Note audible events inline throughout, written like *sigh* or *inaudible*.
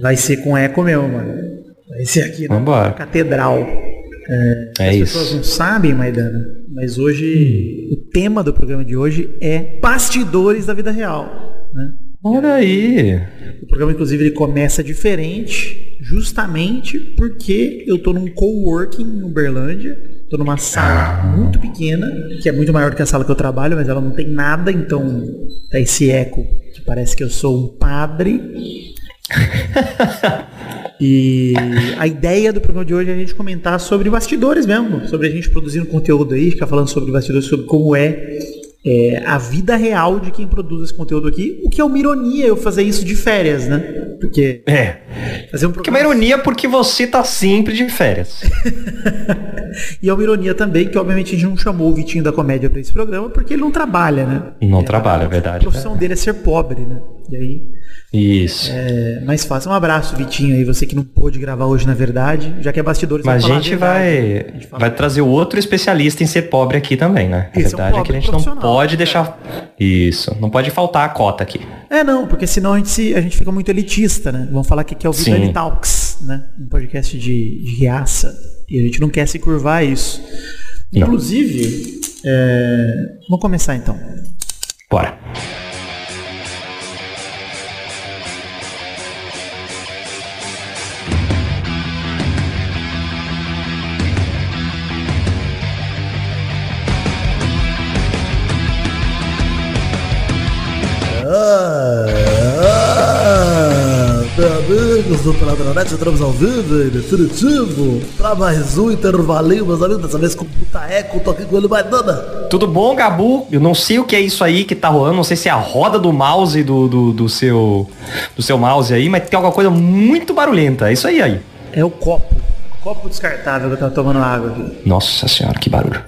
Vai ser com eco mesmo, mano. Vai ser aqui na Vambora. catedral. É, É as isso. pessoas não sabem, Maidana, mas hoje o tema do programa de hoje é bastidores da vida real. Né? Olha aí. O programa, inclusive, ele começa diferente, justamente porque eu tô num coworking em Uberlândia. Tô numa sala muito pequena, que é muito maior do que a sala que eu trabalho, mas ela não tem nada, então tá esse eco que parece que eu sou um padre. *laughs* E a ideia do programa de hoje é a gente comentar sobre bastidores mesmo, sobre a gente produzindo conteúdo aí, ficar falando sobre bastidores, sobre como é, é, a vida real de quem produz esse conteúdo aqui, o que é uma ironia eu fazer isso de férias, né? Porque É. fazer um Que é uma ironia porque você tá sempre de férias. *laughs* E é uma ironia também que obviamente a gente não chamou o Vitinho da comédia para esse programa porque ele não trabalha, né? Não Ele- trabalha, é A verdade. profissão dele é ser pobre, né? E aí Isso. é mais fácil. Um abraço, Vitinho, aí, você que não pôde gravar hoje, na verdade, já que é bastidores. Mas a gente verdade. vai, A gente fala- vai trazer outro especialista em ser pobre aqui também, né? A Esse é um verdade é, que a gente não pode né? deixar. Isso. Não pode faltar a cota aqui. É, não, porque senão a gente, se- a gente fica muito elitista, né? Vamos falar que aqui é o. Vidani Talks, né? Um podcast de, de riaça. E a gente não quer se curvar a isso. Não. Inclusive, é, vamos começar então. Bora. Do Peladranet, entramos ao vivo, em definitivo, pra mais um intervalinho, meus amigos, dessa vez com puta eco, tô aqui com ele mais nada. Tudo bom, Gabu? Eu não sei o que é isso aí que tá rolando. Não sei se é a roda do mouse do, do, do seu do seu mouse aí, mas tem alguma coisa muito barulhenta. É isso aí aí. É o copo. Copo descartável que eu tava tomando água aqui. Nossa senhora, que barulho.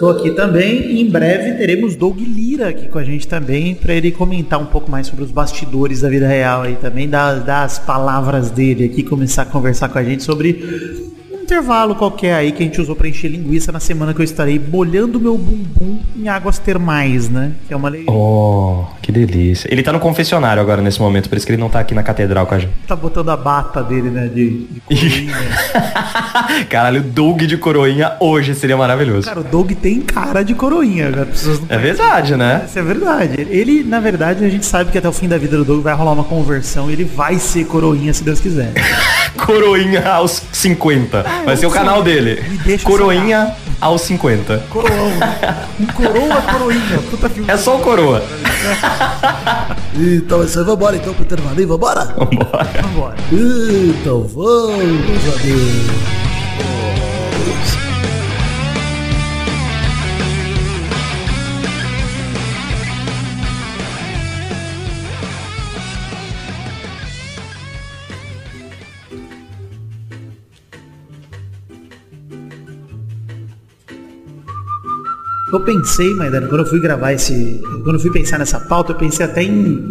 Tô aqui também e em breve teremos Doug Lira aqui com a gente também para ele comentar um pouco mais sobre os bastidores da vida real aí também, dar, dar as palavras dele aqui, começar a conversar com a gente sobre intervalo qualquer aí que a gente usou para encher linguiça na semana que eu estarei molhando meu bumbum em águas termais, né? Que é uma lei. Oh, que delícia. Ele tá no confessionário agora nesse momento, por isso que ele não tá aqui na catedral com a gente. Tá botando a bata dele, né? De, de coroinha. *laughs* Caralho, o Doug de coroinha hoje seria maravilhoso. Cara, o Doug tem cara de coroinha, cara. Não É verdade, né? Isso é verdade. Ele, na verdade, a gente sabe que até o fim da vida do Doug vai rolar uma conversão e ele vai ser coroinha se Deus quiser. *laughs* Coroinha aos 50. Vai ser o canal dele. Coroinha aos 50. Coroão. coroa coroinha. Puta filme. É só o coroa. Então é isso aí, vambora então pro intervalinho, vambora? Vambora. Vambora. Então vamos, amigos. Eu pensei, Maidana, quando eu fui gravar esse. Quando eu fui pensar nessa pauta, eu pensei até em.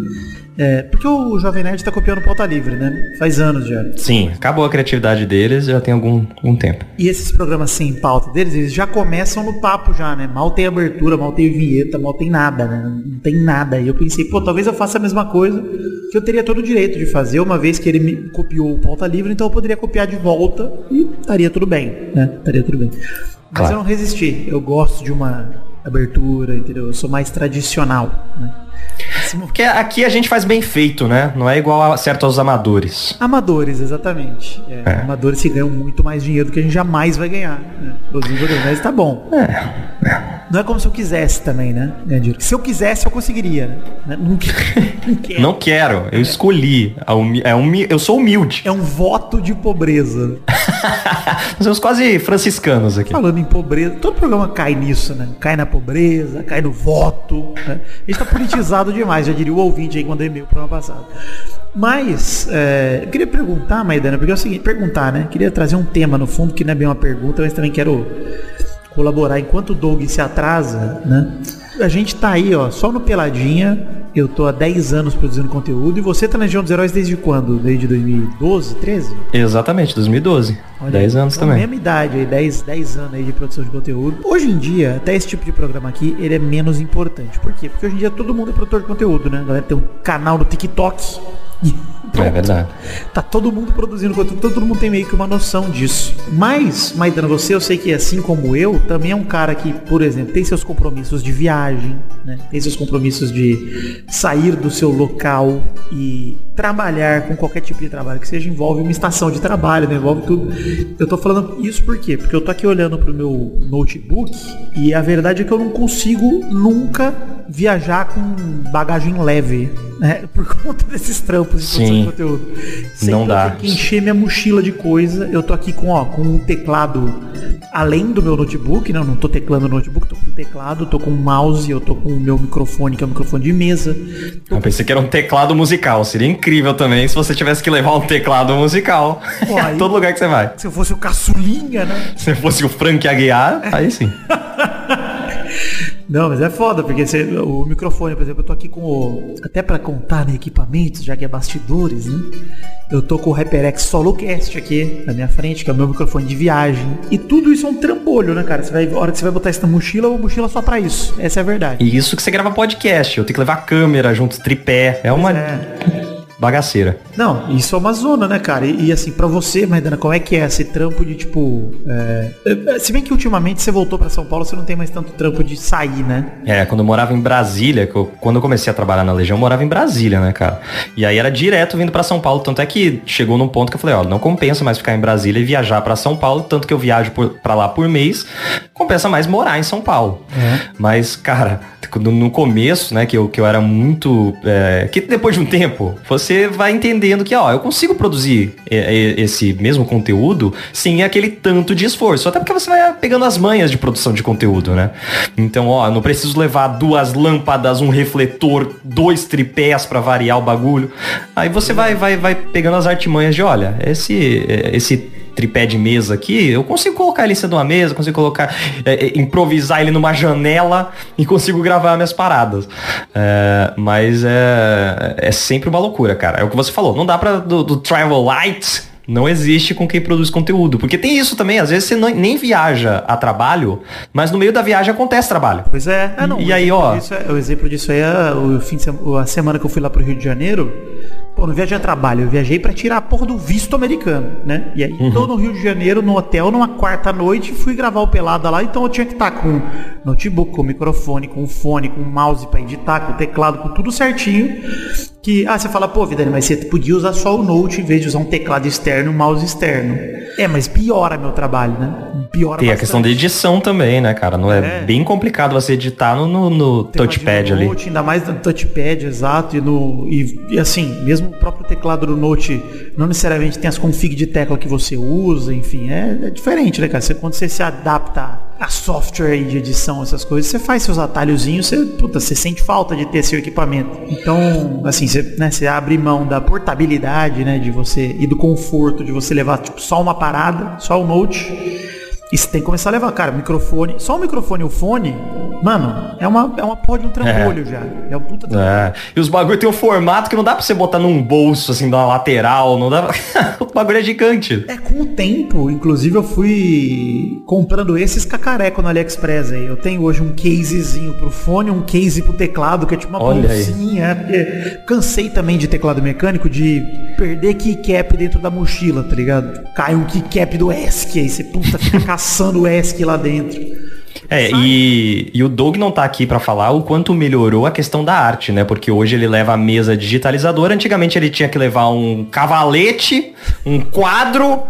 é, porque o Jovem Nerd tá copiando pauta livre, né? Faz anos já. Sim, acabou a criatividade deles já tem algum, algum tempo. E esses programas sem pauta deles, eles já começam no papo já, né? Mal tem abertura, mal tem vinheta, mal tem nada, né? Não tem nada. E eu pensei, pô, talvez eu faça a mesma coisa que eu teria todo o direito de fazer, uma vez que ele me copiou o pauta livre, então eu poderia copiar de volta e estaria tudo bem, né? Estaria tudo bem. Mas Claro. eu não resisti. Eu gosto de uma abertura, entendeu? Eu sou mais tradicional, né? Acima- Porque aqui a gente faz bem feito, né? Não é igual a certos amadores. Amadores, exatamente. É, É. Amadores que ganham muito mais dinheiro do que a gente jamais vai ganhar. Né? Mas tá bom. Não é como se eu quisesse também, né? Se eu quisesse, eu conseguiria. Né? Não, que- *laughs* não quero. Não quero, eu escolhi. É eu sou humilde. É um voto de pobreza. *laughs* *laughs* Nós somos quase franciscanos aqui. Falando em pobreza, todo programa cai nisso, né? Cai na pobreza, cai no voto. Né? A gente tá politizado *laughs* demais, já diria o ouvinte aí quando e-mail pro ano passado. Mas, é, eu queria perguntar, Maidana, porque é o seguinte, perguntar, né? Queria trazer um tema no fundo que não é bem uma pergunta, mas também quero colaborar enquanto o Doug se atrasa, né? A gente tá aí, ó, só no Peladinha. Eu tô há 10 anos produzindo conteúdo e você tá na Legião dos Heróis desde quando? Desde 2012, 13? Exatamente, 2012. Olha, 10 anos então, também. Mesma idade, aí, 10, 10 anos aí de produção de conteúdo. Hoje em dia, até esse tipo de programa aqui, ele é menos importante. Por quê? Porque hoje em dia todo mundo é produtor de conteúdo, né? A galera tem um canal no TikTok. E pronto. É verdade. Tá todo mundo produzindo conteúdo, todo mundo tem meio que uma noção disso. Mas, Maidana, você eu sei que assim como eu, também é um cara que, por exemplo, tem seus compromissos de viagem, né? Tem seus compromissos de sair do seu local e trabalhar com qualquer tipo de trabalho que seja, envolve uma estação de trabalho, né? envolve tudo. Eu tô falando isso por quê? Porque eu tô aqui olhando pro meu notebook e a verdade é que eu não consigo nunca viajar com bagagem leve, né? *laughs* Por conta desses trampos de produção Sim. de conteúdo. Sempre Não dá. Eu tenho que encher minha mochila de coisa. Eu tô aqui com, ó, com um teclado além do meu notebook, né? Eu não tô teclando no notebook, tô com um teclado, tô com um mouse, eu tô com o meu microfone, que é um microfone de mesa. Eu pensei que era um teclado musical. Seria incrível também se você tivesse que levar um teclado musical Pô, a *laughs* aí- todo lugar que você vai. Se eu fosse o caçulinha, né? Se fosse o Frank Aguiar, aí sim. *laughs* Não, mas é foda, porque você- o microfone, por exemplo, eu tô aqui com o. Até pra contar né, equipamentos, já que é bastidores, né? Eu tô com o HyperX Solocast aqui na minha frente, que é o meu microfone de viagem. E tudo isso é um trambolho, né, cara? Você vai, a hora que você vai botar isso na mochila, uma mochila só pra isso. Essa é a verdade. E isso que você grava podcast. Eu tenho que levar câmera junto, tripé. É uma É. bagaceira. Não, isso é uma zona, né, cara? E, e, assim, pra você, Maidana, como é que é esse trampo de tipo. é, é, Se bem que ultimamente você voltou pra São Paulo, você não tem mais tanto trampo de sair, né? É, quando eu morava em Brasília, que eu- quando eu comecei a trabalhar na Legião, eu morava em Brasília, né, cara? E aí era direto vindo pra São Paulo, tanto é que chegou num ponto que eu falei, ó, não compensa mais ficar em Brasília e viajar pra São Paulo, tanto que eu viajo por, pra lá por mês, compensa mais morar em São Paulo. Mas, cara, no começo, né, que eu, que eu era muito... é, que depois de um tempo, você vai entendendo que, ó, eu consigo produzir é, é, esse mesmo conteúdo sem aquele tanto de esforço. Até porque você vai pegando as manhas de produção de conteúdo, né? Então, ó, não preciso levar duas lâmpadas, um refletor, dois tripés pra variar o bagulho. Aí você vai, vai, vai pegando as artimanhas de, olha, esse, é, esse tripé de mesa aqui, eu consigo colocar ele em cima de uma mesa, consigo colocar, é, é, improvisar ele numa janela e consigo gravar minhas paradas. É, mas é, é sempre uma loucura, cara. É o que você falou, não dá pra do, do Travel Light não existe com quem produz conteúdo. Porque tem isso também, às vezes você não- nem viaja a trabalho, mas no meio da viagem acontece trabalho. Pois é. Ah, não, E aí, ó. é- o exemplo disso aí é o fim de semana, a semana que eu fui lá pro Rio de Janeiro. Pô, não viajei a trabalho, eu viajei pra tirar a porra do visto americano, né? E aí Uhum. tô no Rio de Janeiro, no hotel, numa quarta noite, fui gravar o Pelada lá, então eu tinha que estar com notebook, com microfone, com fone, com mouse pra editar, com teclado, com tudo certinho. Que, ah, você fala, pô, Vidani, mas você podia usar só o Note em vez de usar um teclado externo e um mouse externo. É, mas piora meu trabalho, né? Piora Tem a bastante. questão de edição também, né, cara? Não é, É. bem complicado você editar no, no, no touchpad ali. Note, ainda mais no touchpad, exato. E, no, e, e assim, mesmo o próprio teclado do Note não necessariamente tem as config de tecla que você usa, enfim, é, é diferente, né, cara? Você, quando você se adapta a software de edição, essas coisas, você faz seus atalhozinhos, você, puta, você sente falta de ter seu equipamento. Então, assim, você, né, você abre mão da portabilidade, né, de você e do conforto de você levar tipo, só uma parada, só o Note. E você tem que começar a levar, cara, microfone. Só o microfone e o fone, mano, é uma, é uma porra de um trambolho já. É um puta trambolho. É. E os bagulho tem um formato que não dá pra você botar num bolso, assim, na lateral, não dá *laughs* O bagulho é gigante. É, com o tempo, inclusive eu fui comprando esses cacareco no AliExpress aí. Eu tenho hoje um casezinho pro fone, um case pro teclado, que é tipo uma Olha bolsinha. é, porque cansei também de teclado mecânico de perder keycap dentro da mochila, tá ligado? Cai um keycap do ESC, aí você puta fica *laughs* caçando o ESC lá dentro. É, e, e o Doug não tá aqui pra falar o quanto melhorou a questão da arte, né? Porque hoje ele leva a mesa digitalizadora. Antigamente ele tinha que levar um cavalete, um quadro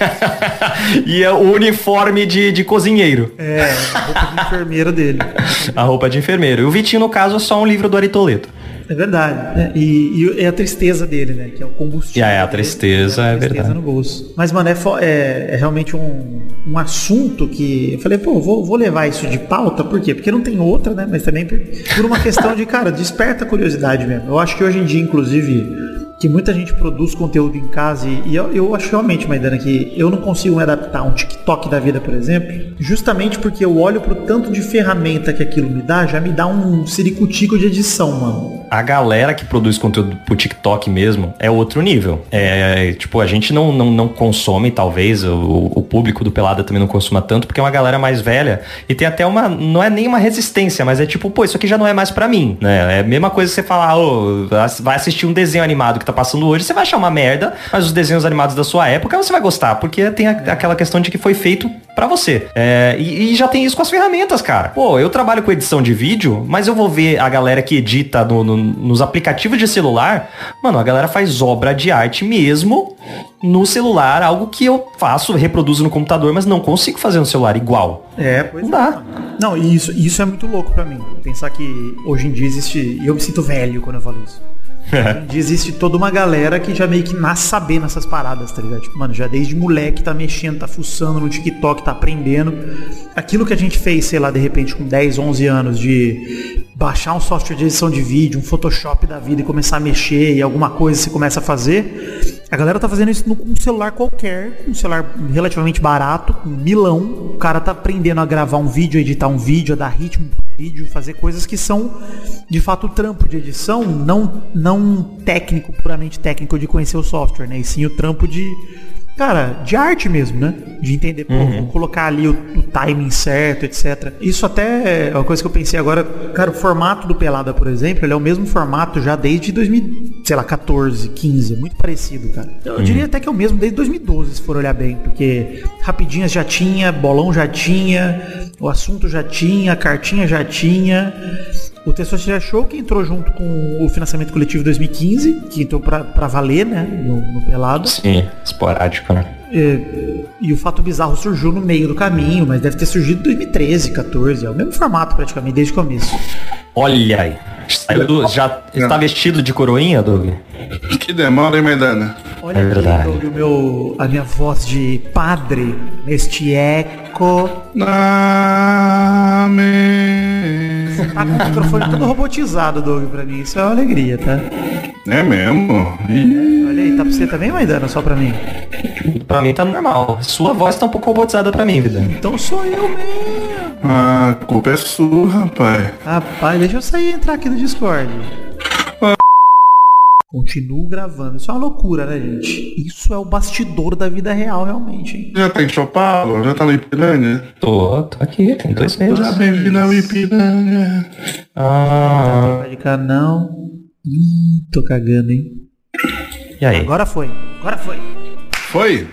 *laughs* e o uniforme de, de cozinheiro. É, a roupa de enfermeira dele. *laughs* A roupa de enfermeiro. E o Vitinho, no caso, é só um livro do Aritoleto. É verdade. né? E, e é a tristeza dele, né? Que é o combustível. É, a dele. tristeza, é tristeza verdade. no bolso. Mas, mano, é, é- é realmente um, um assunto que. Eu falei, pô, vou, vou levar isso de pauta, por quê? Porque não tem outra, né? Mas também por, por uma questão de, cara, desperta a curiosidade mesmo. Eu acho que hoje em dia, inclusive. Que muita gente produz conteúdo em casa e, e eu, eu acho realmente, Maidana, que eu não consigo me adaptar a um TikTok da vida, por exemplo, justamente porque eu olho pro tanto de ferramenta que aquilo me dá, já me dá um ciricutico de edição, mano. A galera que produz conteúdo pro TikTok mesmo é outro nível. É, tipo, a gente não, não, não consome, talvez, o, o público do Pelada também não consuma tanto, porque é uma galera mais velha e tem até uma, não é nem uma resistência, mas é tipo, pô, isso aqui já não é mais para mim, né? É a mesma coisa que você falar, oh, vai assistir um desenho animado que tá passando hoje, você vai achar uma merda, mas os desenhos animados da sua época você vai gostar, porque tem a, aquela questão de que foi feito para você. É, e, e, já tem isso com as ferramentas, cara. Pô, eu trabalho com edição de vídeo, mas eu vou ver a galera que edita no, no, nos aplicativos de celular. Mano, a galera faz obra de arte mesmo no celular, algo que eu faço, reproduzo no computador, mas não consigo fazer no celular igual. É, pois não dá. É. Não, isso, isso é muito louco para mim. Pensar que hoje em dia existe. E eu me sinto velho quando eu falo isso. *laughs* existe toda uma galera que já meio que nasce sabendo essas paradas, tá ligado? Tipo, mano, já desde moleque tá mexendo, tá fuçando no TikTok, tá aprendendo. Aquilo que a gente fez, sei lá, de repente com 10, 11 anos de baixar um software de edição de vídeo, um Photoshop da vida e começar a mexer e alguma coisa você começa a fazer. A galera tá fazendo isso com um celular qualquer, um celular relativamente barato, um milão. O cara tá aprendendo a gravar um vídeo, a editar um vídeo, a dar ritmo vídeo, fazer coisas que são de fato trampo de edição, não não técnico, puramente técnico de conhecer o software, né? E sim o trampo de cara, de arte mesmo, né? De entender, pô, uhum. colocar ali o, o, timing certo, etc. Isso até é uma coisa que eu pensei agora, cara, o formato do Pelada, por exemplo, ele é o mesmo formato já desde 2000, sei lá, 14, 15, muito parecido, cara. Eu uhum. diria até que é o mesmo desde 2012, se for olhar bem, porque Rapidinhas já tinha, Bolão já tinha, o assunto já tinha, a cartinha já tinha. O Testosterona Show que entrou junto com o financiamento coletivo 2015, que entrou pra valer, né? No, no Pelado. Sim, esporádico, né? É, e o Fato Bizarro surgiu no meio do caminho, mas deve ter surgido em 2013, 14. É o mesmo formato praticamente, desde o começo. Olha aí. Saiu do, já está vestido de coroinha, Doug? Que demora, hein, Maidana? Olha é verdade. Aqui, Doug, o meu, a minha voz de padre neste eco. Amém. Você tá com o microfone todo robotizado, Doug, pra mim. Isso é uma alegria, tá? É mesmo? Ih. Olha aí, tá pra você também, Maidana, só pra mim? Pra mim tá normal. Sua voz tá um pouco robotizada pra mim, vida. Então sou eu mesmo. Ah, a culpa é sua, rapaz. Rapaz, deixa eu sair e entrar aqui no Discord. Ah. Continuo gravando. Isso é uma loucura, né, gente? Isso é o bastidor da vida real, realmente, hein? Já tá em São Paulo? Já tá no Ipiranga? Tô, tô aqui, tem dois meses. Já bem-vindo ao Ipiranga. Ah. Não vai não. Ih, tô cagando, hein? E aí? Agora foi. Agora foi. Foi?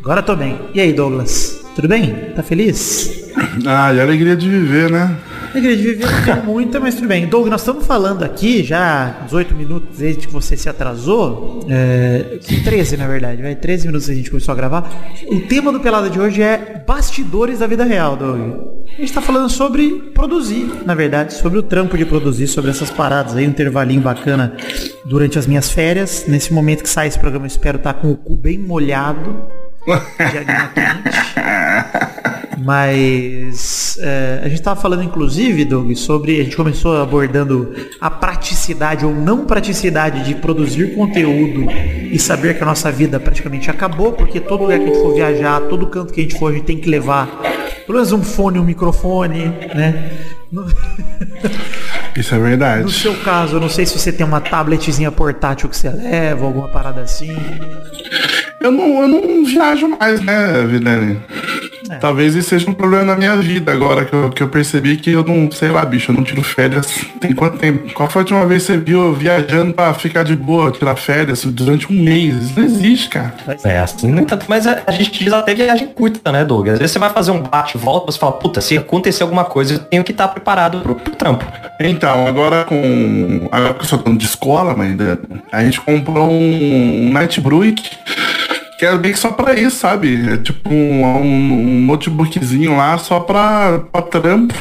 Agora tô bem. E aí, Douglas? Tudo bem? Tá feliz? Ah, e a alegria de viver, né? Não tem muita, mas tudo bem. Doug, nós estamos falando aqui já 18 minutos desde que você se atrasou. É, 13, na verdade, vai. 13 minutos a gente começou a gravar. O tema do Pelada de hoje é bastidores da vida real, Doug. A gente está falando sobre produzir, na verdade, sobre o trampo de produzir, sobre essas paradas aí, um intervalinho bacana durante as minhas férias. Nesse momento que sai esse programa, eu espero estar tá com o cu bem molhado *laughs* de. Mas é, a gente estava falando, inclusive, Doug, sobre. A gente começou abordando a praticidade ou não praticidade de produzir conteúdo e saber que a nossa vida praticamente acabou, porque todo lugar que a gente for viajar, todo canto que a gente for, a gente tem que levar pelo menos um fone, um microfone, né? *laughs* Isso é verdade. No seu caso, eu não sei se você tem uma tabletzinha portátil que você leva, alguma parada assim. Eu não, eu não viajo mais, né, Vidani? É. Talvez isso seja um problema na minha vida agora, que eu, que eu percebi que eu não, sei lá, bicho, eu não tiro férias. Tem quanto tempo? Qual foi a última vez que você viu viajando pra ficar de boa, tirar férias durante um mês? Isso não existe, cara. É assim, no entanto, mas a, a gente diz até viagem curta, né, Doug? Às vezes você vai fazer um bate-volta, você fala, puta, se acontecer alguma coisa, eu tenho que estar preparado pro, pro trampo. Então, agora com. Agora que eu sou dono de escola, mas a gente comprou um, um Nightbreak que é meio que só pra isso, sabe? É tipo um, um, um notebookzinho lá só pra, pra trampo.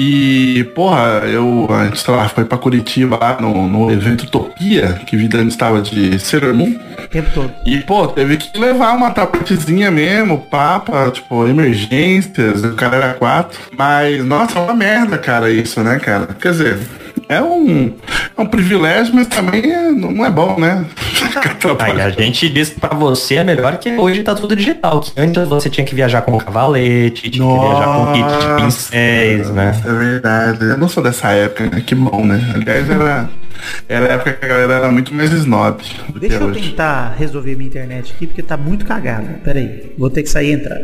E, porra, eu, a gente, sei lá, foi pra Curitiba lá no, no evento Utopia, que vida estava de sermão. Tempo todo. E, pô, teve que levar uma tabletzinha mesmo, papa, tipo, emergências, o cara era quatro. Mas, nossa, é uma merda, cara, isso, né, cara? Quer dizer, é um, é um privilégio, mas também é, não é bom, né? *laughs* Aí a gente diz pra você é melhor que hoje tá tudo digital. Que antes você tinha que viajar com cavalete, tinha que viajar com kit de pincéis, né? É verdade. Eu não sou dessa época, né? Que bom, né? Aliás, era, era a época que a galera era muito mais snob do Deixa que eu hoje. tentar resolver minha internet aqui, porque tá muito cagada. Pera aí, vou ter que sair e entrar.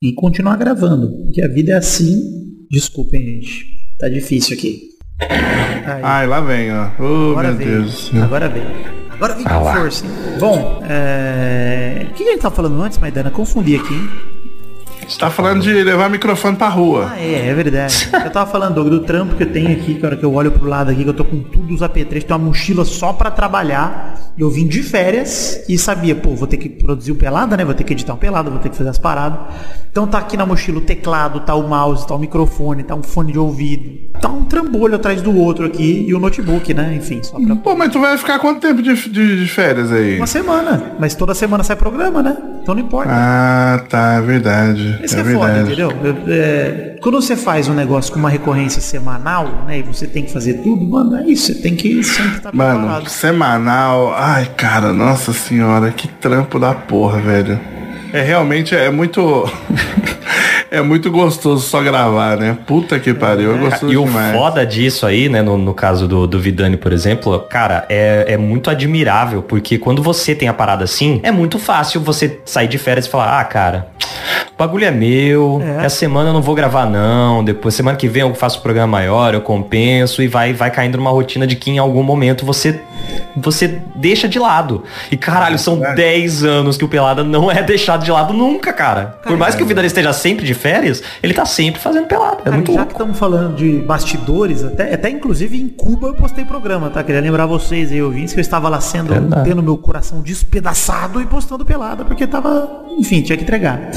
E continuar gravando, porque a vida é assim. Desculpem, gente. Tá difícil aqui. Aí, Ai, lá vem, ó. Oh, agora meu veio. Deus. Agora veio. Agora vem Ah com lá. força, hein? Bom, é... o que a gente tava falando antes, Maidana? Confundi aqui, hein? Você tá falando de levar microfone pra rua. Ah, é, é verdade. Eu tava falando, Doug, do trampo que eu tenho aqui, que a hora que eu olho pro lado aqui, que eu tô com tudo os AP3, tem uma mochila só pra trabalhar. Eu vim de férias e sabia, pô, vou ter que produzir um pelada, né? Vou ter que editar um pelada, vou ter que fazer as paradas. Então tá aqui na mochila o teclado, tá o mouse, tá o microfone, tá um fone de ouvido. Tá um trambolho atrás do outro aqui e o notebook, né? Enfim, só pra... Pô, mas tu vai ficar quanto tempo de, de, de férias aí? Uma semana. Mas toda semana sai programa, né? Então não importa. Ah, tá, é verdade. Esse é, é, foda, entendeu? É, é, quando você faz um negócio com uma recorrência semanal, né? E você tem que fazer tudo, mano, é isso. Você tem que sempre estar Mano, preparado. semanal. Ai, cara, nossa senhora, que trampo da porra, velho. É realmente é muito. *laughs* é muito gostoso só gravar, né? Puta que pariu, é gostoso E o demais. foda disso aí, né, no, no caso do, do Vidani, por exemplo, cara, é, é muito admirável, porque quando você tem a parada assim, é muito fácil você sair de férias e falar, ah, cara, o bagulho é meu, É. essa semana eu não vou gravar não, depois, semana que vem eu faço um programa maior, eu compenso, e vai, vai caindo numa rotina de que em algum momento você, você deixa de lado. E caralho, são 10 anos que o Pelada não é *laughs* deixado de lado nunca, cara. Por mais que o Vidani esteja sempre de férias, ele tá sempre fazendo pelada. É Cara, muito já louco. que estamos falando de bastidores, até, até inclusive em Cuba eu postei programa, tá? Queria lembrar vocês aí, ouvintes, que eu estava lá sendo, Verdade. tendo meu coração despedaçado e postando pelada, porque tava, enfim, tinha que entregar.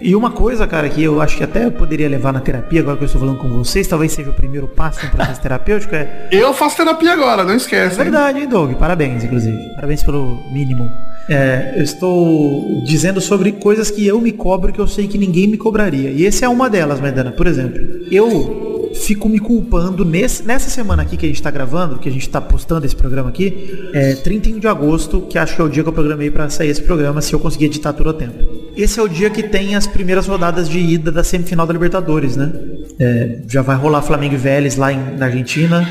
E uma coisa, cara, que eu acho que até eu poderia levar na terapia, agora que eu estou falando com vocês, talvez seja o primeiro passo no processo terapêutico, é Eu faço terapia agora, não É esquece. hein? verdade, hein, Doug? Parabéns, inclusive. Parabéns pelo mínimo. É, eu estou dizendo sobre coisas que eu me cobro que eu sei que ninguém me cobraria. E essa é uma delas, Maidana. Por exemplo, eu fico me culpando nesse, nessa semana aqui que a gente tá gravando, que a gente tá postando esse programa aqui, é 31 de agosto, que acho que é o dia que eu programei para sair esse programa, se eu conseguir editar tudo a tempo. Esse é o dia que tem as primeiras rodadas de ida da semifinal da Libertadores, né? É, já vai rolar Flamengo e Vélez lá em- na Argentina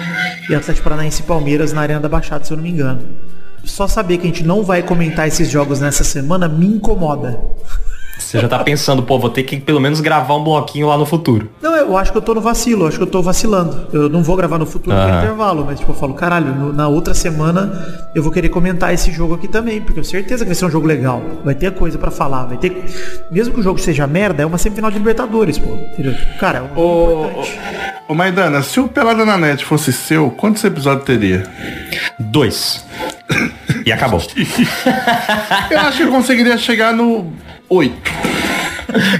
e Atlético Paranaense e Palmeiras na Arena da Baixada, se eu não me engano. Só saber que a gente não vai comentar esses jogos nessa semana me incomoda. Você já tá pensando, pô, vou ter que pelo menos gravar um bloquinho lá no futuro. Não, eu acho que eu tô no vacilo, eu acho que eu tô vacilando. Eu não vou gravar no futuro no Aham. intervalo, mas tipo, eu falo, caralho, no- na outra semana eu vou querer comentar esse jogo aqui também, porque eu tenho certeza que vai ser um jogo legal. Vai ter coisa pra falar, vai ter. Mesmo que o jogo seja merda, é uma semifinal de Libertadores, pô. Entendeu? Cara, é um jogo Ô, importante. Ô, Maidana, se o Pelada na Net fosse seu, quantos episódios teria? Dois. E acabou. *laughs* Eu acho que eu conseguiria chegar no 8.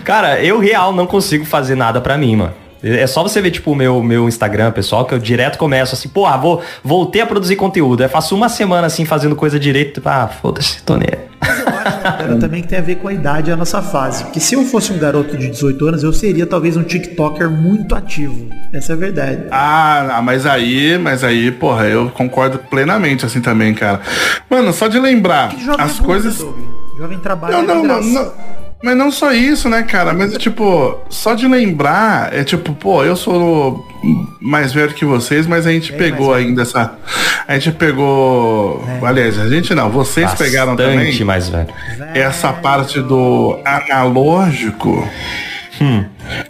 Cara, eu real não consigo fazer nada pra mim, mano. É só você ver, tipo, o meu, meu Instagram, pessoal, que eu direto começo assim, porra, vou, voltei a produzir conteúdo. Eu faço uma semana assim, fazendo coisa direito, tipo, ah, foda-se, tô aí. Mas eu acho Cara, também que tem a ver com a idade e a nossa fase. Porque se eu fosse um garoto de 18 anos, eu seria talvez um TikToker muito ativo. Essa é a verdade. Ah, ah, mas aí, mas aí, porra, eu concordo plenamente assim também, cara. Mano, só de lembrar Que jovem as é coisas. Jovem trabalha Não, de não, não, não. Mas não só isso, né, cara? Mas, tipo, só de lembrar, é tipo, pô, eu sou mais velho que vocês, mas a gente Bem pegou ainda essa. A gente pegou. Aliás, a gente não, vocês pegaram Bastante também mais velho. essa parte do analógico.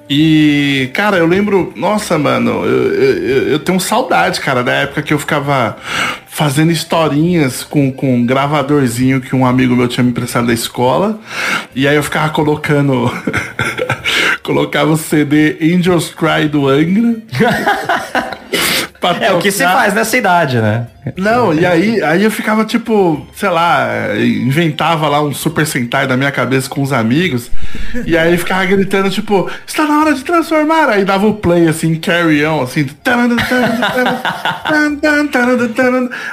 E, cara, eu lembro, nossa, mano, eu, eu, eu tenho saudade, cara, da época que eu ficava fazendo historinhas com, com um gravadorzinho que um amigo meu tinha me emprestado da escola. E aí eu ficava colocando. *laughs* colocava o CD Angels Cry do Angra. *laughs* É o que se faz nessa idade, né? Não, e aí, aí eu ficava tipo, sei lá, inventava lá um Super Sentai da minha cabeça com os amigos, e aí ficava gritando, tipo, está na hora de transformar. Aí dava o play assim, carry on, assim.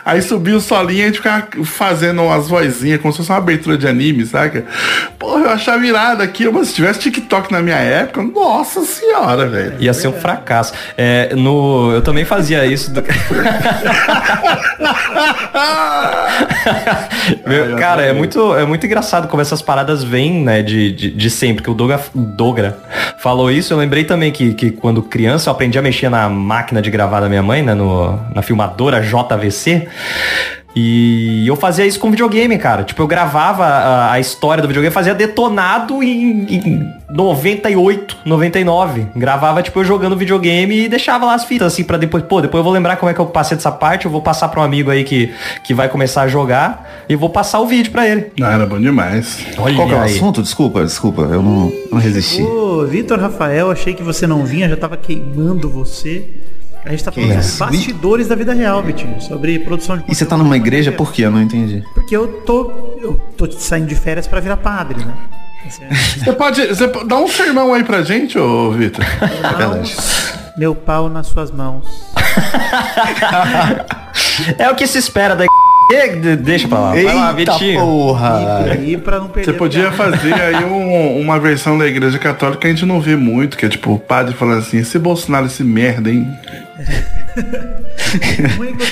Aí subia o solinho e a gente ficava fazendo umas vozinhas, como se fosse uma abertura de anime, saca? Porra, eu achava irado aqui, mas se tivesse TikTok na minha época, nossa senhora, velho. Ia ser um fracasso. É, no, eu também fazia isso. do- *laughs* Meu, cara, é muito, é muito engraçado como essas paradas vêm, né, de, de, de sempre. Que o Doga, Dogra falou isso. Eu lembrei também que, que quando criança eu aprendi a mexer na máquina de gravar da minha mãe, né, no, na filmadora JVC. E eu fazia isso com videogame, cara. Tipo, eu gravava a, a história do videogame, fazia detonado em, em 98, 99. Gravava, tipo, eu jogando videogame e deixava lá as fitas, assim, pra depois, pô, depois eu vou lembrar como é que eu passei dessa parte, eu vou passar pra um amigo aí que, que vai começar a jogar e vou passar o vídeo pra ele. Não, era bom demais. Olha Qual que é o aí. assunto? Desculpa, desculpa. Eu não, não resisti. Ô, Vitor Rafael, achei que você não vinha, já tava queimando você. A gente tá falando Que sobre isso? bastidores da vida real, Vitinho. Sobre produção de E você tá numa igreja por quê? Eu não entendi. Porque eu tô. Eu tô saindo de férias pra virar padre, né? *laughs* Você pode, você pode dar um sermão aí pra gente, ô Vitor? meu pau nas suas mãos. *laughs* É o que se espera da Deixa pra lá. Vai lá, Eita Vitinho. porra! E pra não perder. Você podia a fazer aí um- uma versão da igreja católica que a gente não vê muito, que é tipo o padre falando assim, esse Bolsonaro, esse merda, hein? *laughs*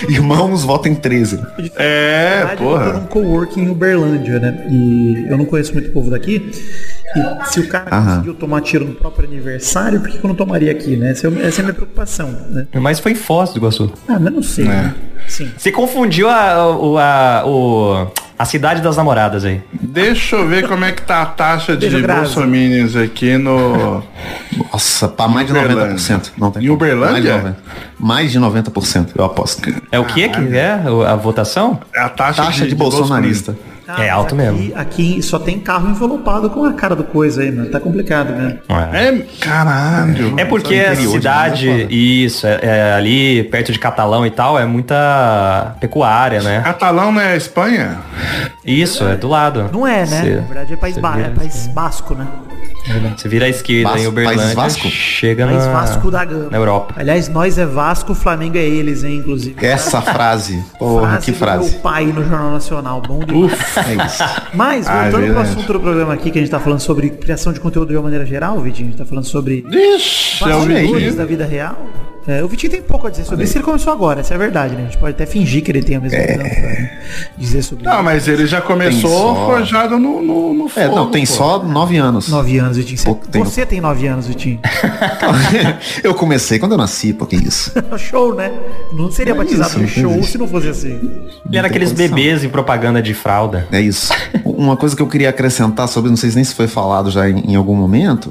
Irmãos, votem 13. É, verdade, Eu porra. num coworking em Uberlândia, né? E eu não conheço muito povo daqui. E se o cara Aham. conseguiu tomar tiro no próprio aniversário, por que que eu não tomaria aqui, né? Essa é, essa é a minha preocupação, né? Mas foi em Foz do Iguaçu. Ah, mas não sei. É. né? Sim. Você confundiu a, o, a, o- a cidade das namoradas aí. Deixa eu ver como é que tá a taxa de bolsominions aqui no... Nossa, pra mais de Uberlândia. 90%. Não tem Em. Uberlândia? Mais de 90%. Mais de 90%, eu aposto. É o que que é a votação? A taxa, Taxa de bolsonarista. Ah, É alto aqui, mesmo. Aqui só tem carro envelopado com a cara do coisa aí, mano. Tá complicado, né? É, caralho. É porque a cidade, é isso, é, é ali perto de Catalão e tal, é muita pecuária, né? Catalão não é Espanha? Isso, é do lado. Não é, né? Na verdade é país, ba é país basco, né? Você vira à esquerda Vasco- em Uberlândia, País Vasco? chega País na, Vasco da Gama. na Europa. Aliás, nós é Vasco, o Flamengo é eles, hein, inclusive. Essa *laughs* frase. Porra, que do frase. Meu pai no Jornal Nacional, bom demais. É isso. *laughs* Mas, Ah, é voltando pro verdade. assunto do programa aqui, que a gente tá falando sobre criação de conteúdo de uma maneira geral, Vitinho, a gente tá falando sobre Ixi, é da vida real. É, o Vitinho tem pouco a dizer sobre isso, ele começou agora, essa é a verdade, né? A gente pode até fingir que ele tem a mesma pra dizer sobre Não, mas ele já começou só- forjado no, no, no É, fogo, não, tem pô. só 9 anos. Nove anos, Vitinho. Você, tem- você tem nove anos, Vitinho. *laughs* eu comecei quando eu nasci, pô, que isso. *laughs* show, né? Não seria É batizado isso, no não show existe. se não fosse assim. Ele era aqueles condição. bebês em propaganda de fralda. É isso. *laughs* Uma coisa que eu queria acrescentar sobre, não sei se nem se foi falado já em, em algum momento,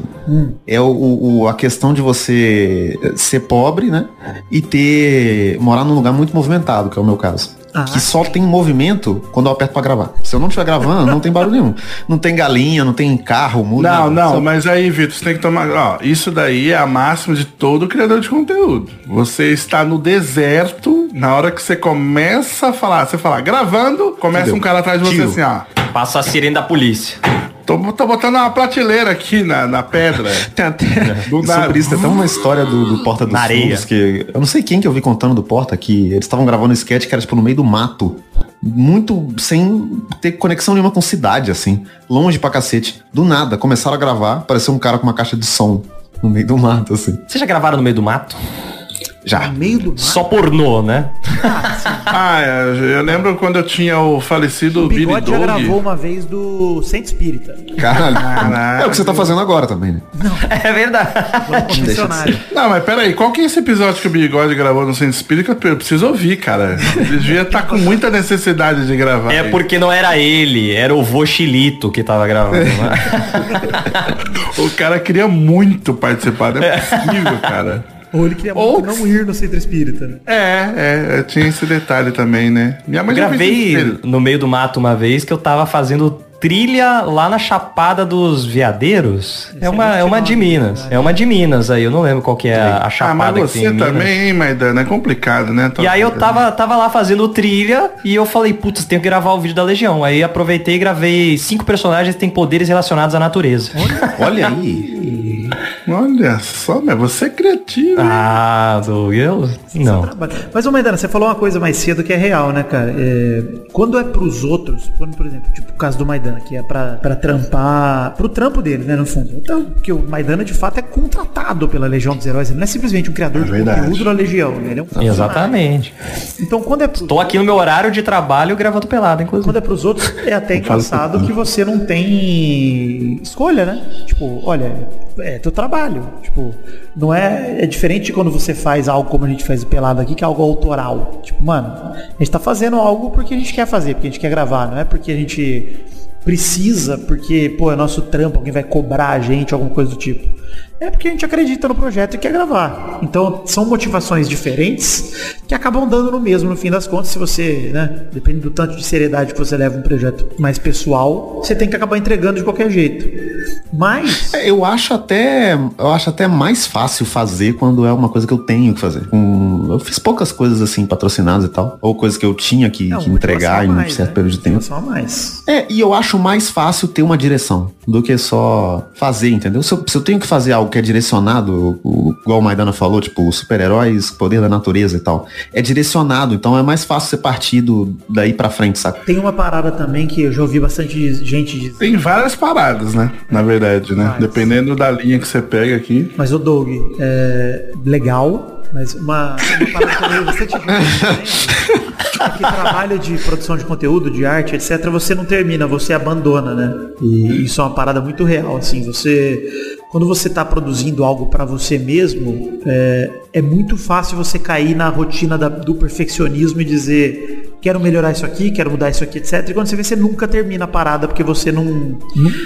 é o, o- a questão de você ser pobre, né? E ter. morar num lugar muito movimentado, que é o meu caso. Ah. Que só tem movimento quando eu aperto pra gravar. Se eu não estiver gravando, não tem barulho nenhum. Não tem galinha, não tem carro, muda. Não, nada. não, Só- mas aí, Vitor, você tem que tomar. Ó, isso daí é a máxima de todo criador de conteúdo. Você está no deserto, na hora que você começa a falar, você fala, gravando, começa Fudeu. um cara atrás de você Tiro. assim, ó. Passa a sirene da polícia. Tô, tô botando uma prateleira aqui na, na pedra. *laughs* Tem até, Do nada. sobre isso, tem até uma história do, do Porta dos Na areia. Fundos que eu não sei quem que eu vi contando do Porta que eles estavam gravando um sketch que era tipo no meio do mato, muito sem ter conexão nenhuma com cidade assim, longe pra cacete. Do nada começaram a gravar, apareceu um cara com uma caixa de som no meio do mato assim. Vocês já gravaram no meio do mato? Já. No meio do mar. Só pornô, né? *laughs* Ah, é, eu lembro quando eu tinha o falecido O Billy Bigode já gravou uma vez do Centro Espírita. Caralho. Caralho. É o que você tá fazendo agora também, né? *laughs* É verdade. Não, mas peraí, qual que é esse episódio que o Bigode gravou no Centro Espírita? Eu preciso ouvir, cara. Ele devia estar com muita necessidade de gravar. É porque não era ele, era o vô Chilito que tava gravando. né? *laughs* O cara queria muito participar, não é possível, cara. Ou ele queria Ou- muito não ir no Centro Espírita. né? É, é, tinha esse detalhe também, né? Minha mãe Eu gravei no meio do mato uma vez que eu tava fazendo trilha lá na Chapada dos Veadeiros. É uma, é uma de Minas. É uma de Minas aí, eu não lembro qual que é a, a Ah, chapada mas que tem você também, hein, Maidana? É complicado, né? E aí eu tava, tava lá fazendo trilha e eu falei, putz, tenho que gravar o vídeo da Legião. Aí aproveitei e gravei cinco personagens que têm poderes relacionados à natureza. Olha aí. Olha só, mas você é criativo. hein? Ah, do eu? Não. Mas, ô Maidana, você falou uma coisa mais cedo que é real, né, cara? É, quando é pros outros, quando, por exemplo, tipo o caso do Maidana, que é pra, pra trampar, pro trampo dele, né, no fundo. Então, porque o Maidana, de fato, é contratado pela Legião dos Heróis. Ele não é simplesmente um criador de verdade. conteúdo da Legião, né? Ele é um. Exatamente. Então, quando é pros Tô aqui no meu horário de trabalho gravando pelado, inclusive. Quando é pros outros, é até *laughs* engraçado que você não tem escolha, né? Tipo, olha, é teu trabalho. Tipo, não é. É diferente de quando você faz algo como a gente faz pelado aqui, que é algo autoral. Tipo, mano, a gente tá fazendo algo porque a gente quer fazer, porque a gente quer gravar, não é porque a gente precisa, porque, pô, é nosso trampo, alguém vai cobrar a gente, alguma coisa do tipo. É porque a gente acredita no projeto e quer gravar. Então, são motivações diferentes que acabam dando no mesmo, no fim das contas, se você, né, depende do tanto de seriedade que você leva um projeto mais pessoal, você tem que acabar entregando de qualquer jeito. Mas, É, Eu acho até, eu acho até mais fácil fazer quando é uma coisa que eu tenho que fazer. Eu fiz poucas coisas assim patrocinadas e tal, ou coisas que eu tinha que, uma que entregar em um mais, certo né? período de tempo. A mais. É, e eu acho mais fácil ter uma direção do que só fazer, entendeu? Se eu, se eu tenho que fazer algo que é direcionado, o, igual o Maidana falou, tipo, super-heróis, poder da natureza e tal, é direcionado, então é mais fácil ser partido daí pra frente, saca? Tem uma parada também que eu já ouvi bastante gente dizer. Tem várias paradas, né? Na verdade, né? Várias. Dependendo da linha que você pega aqui. Mas o Doug, é legal, mas uma, uma parada que eu leio bastante gente dizendo é que trabalho de produção de conteúdo, de arte, etc., você não termina, você abandona, né? E isso é uma parada muito real, assim, você... Quando você está produzindo algo para você mesmo, é, é muito fácil você cair na rotina da- do perfeccionismo e dizer quero melhorar isso aqui, quero mudar isso aqui, etc. E quando você vê, você nunca termina a parada porque você não, não,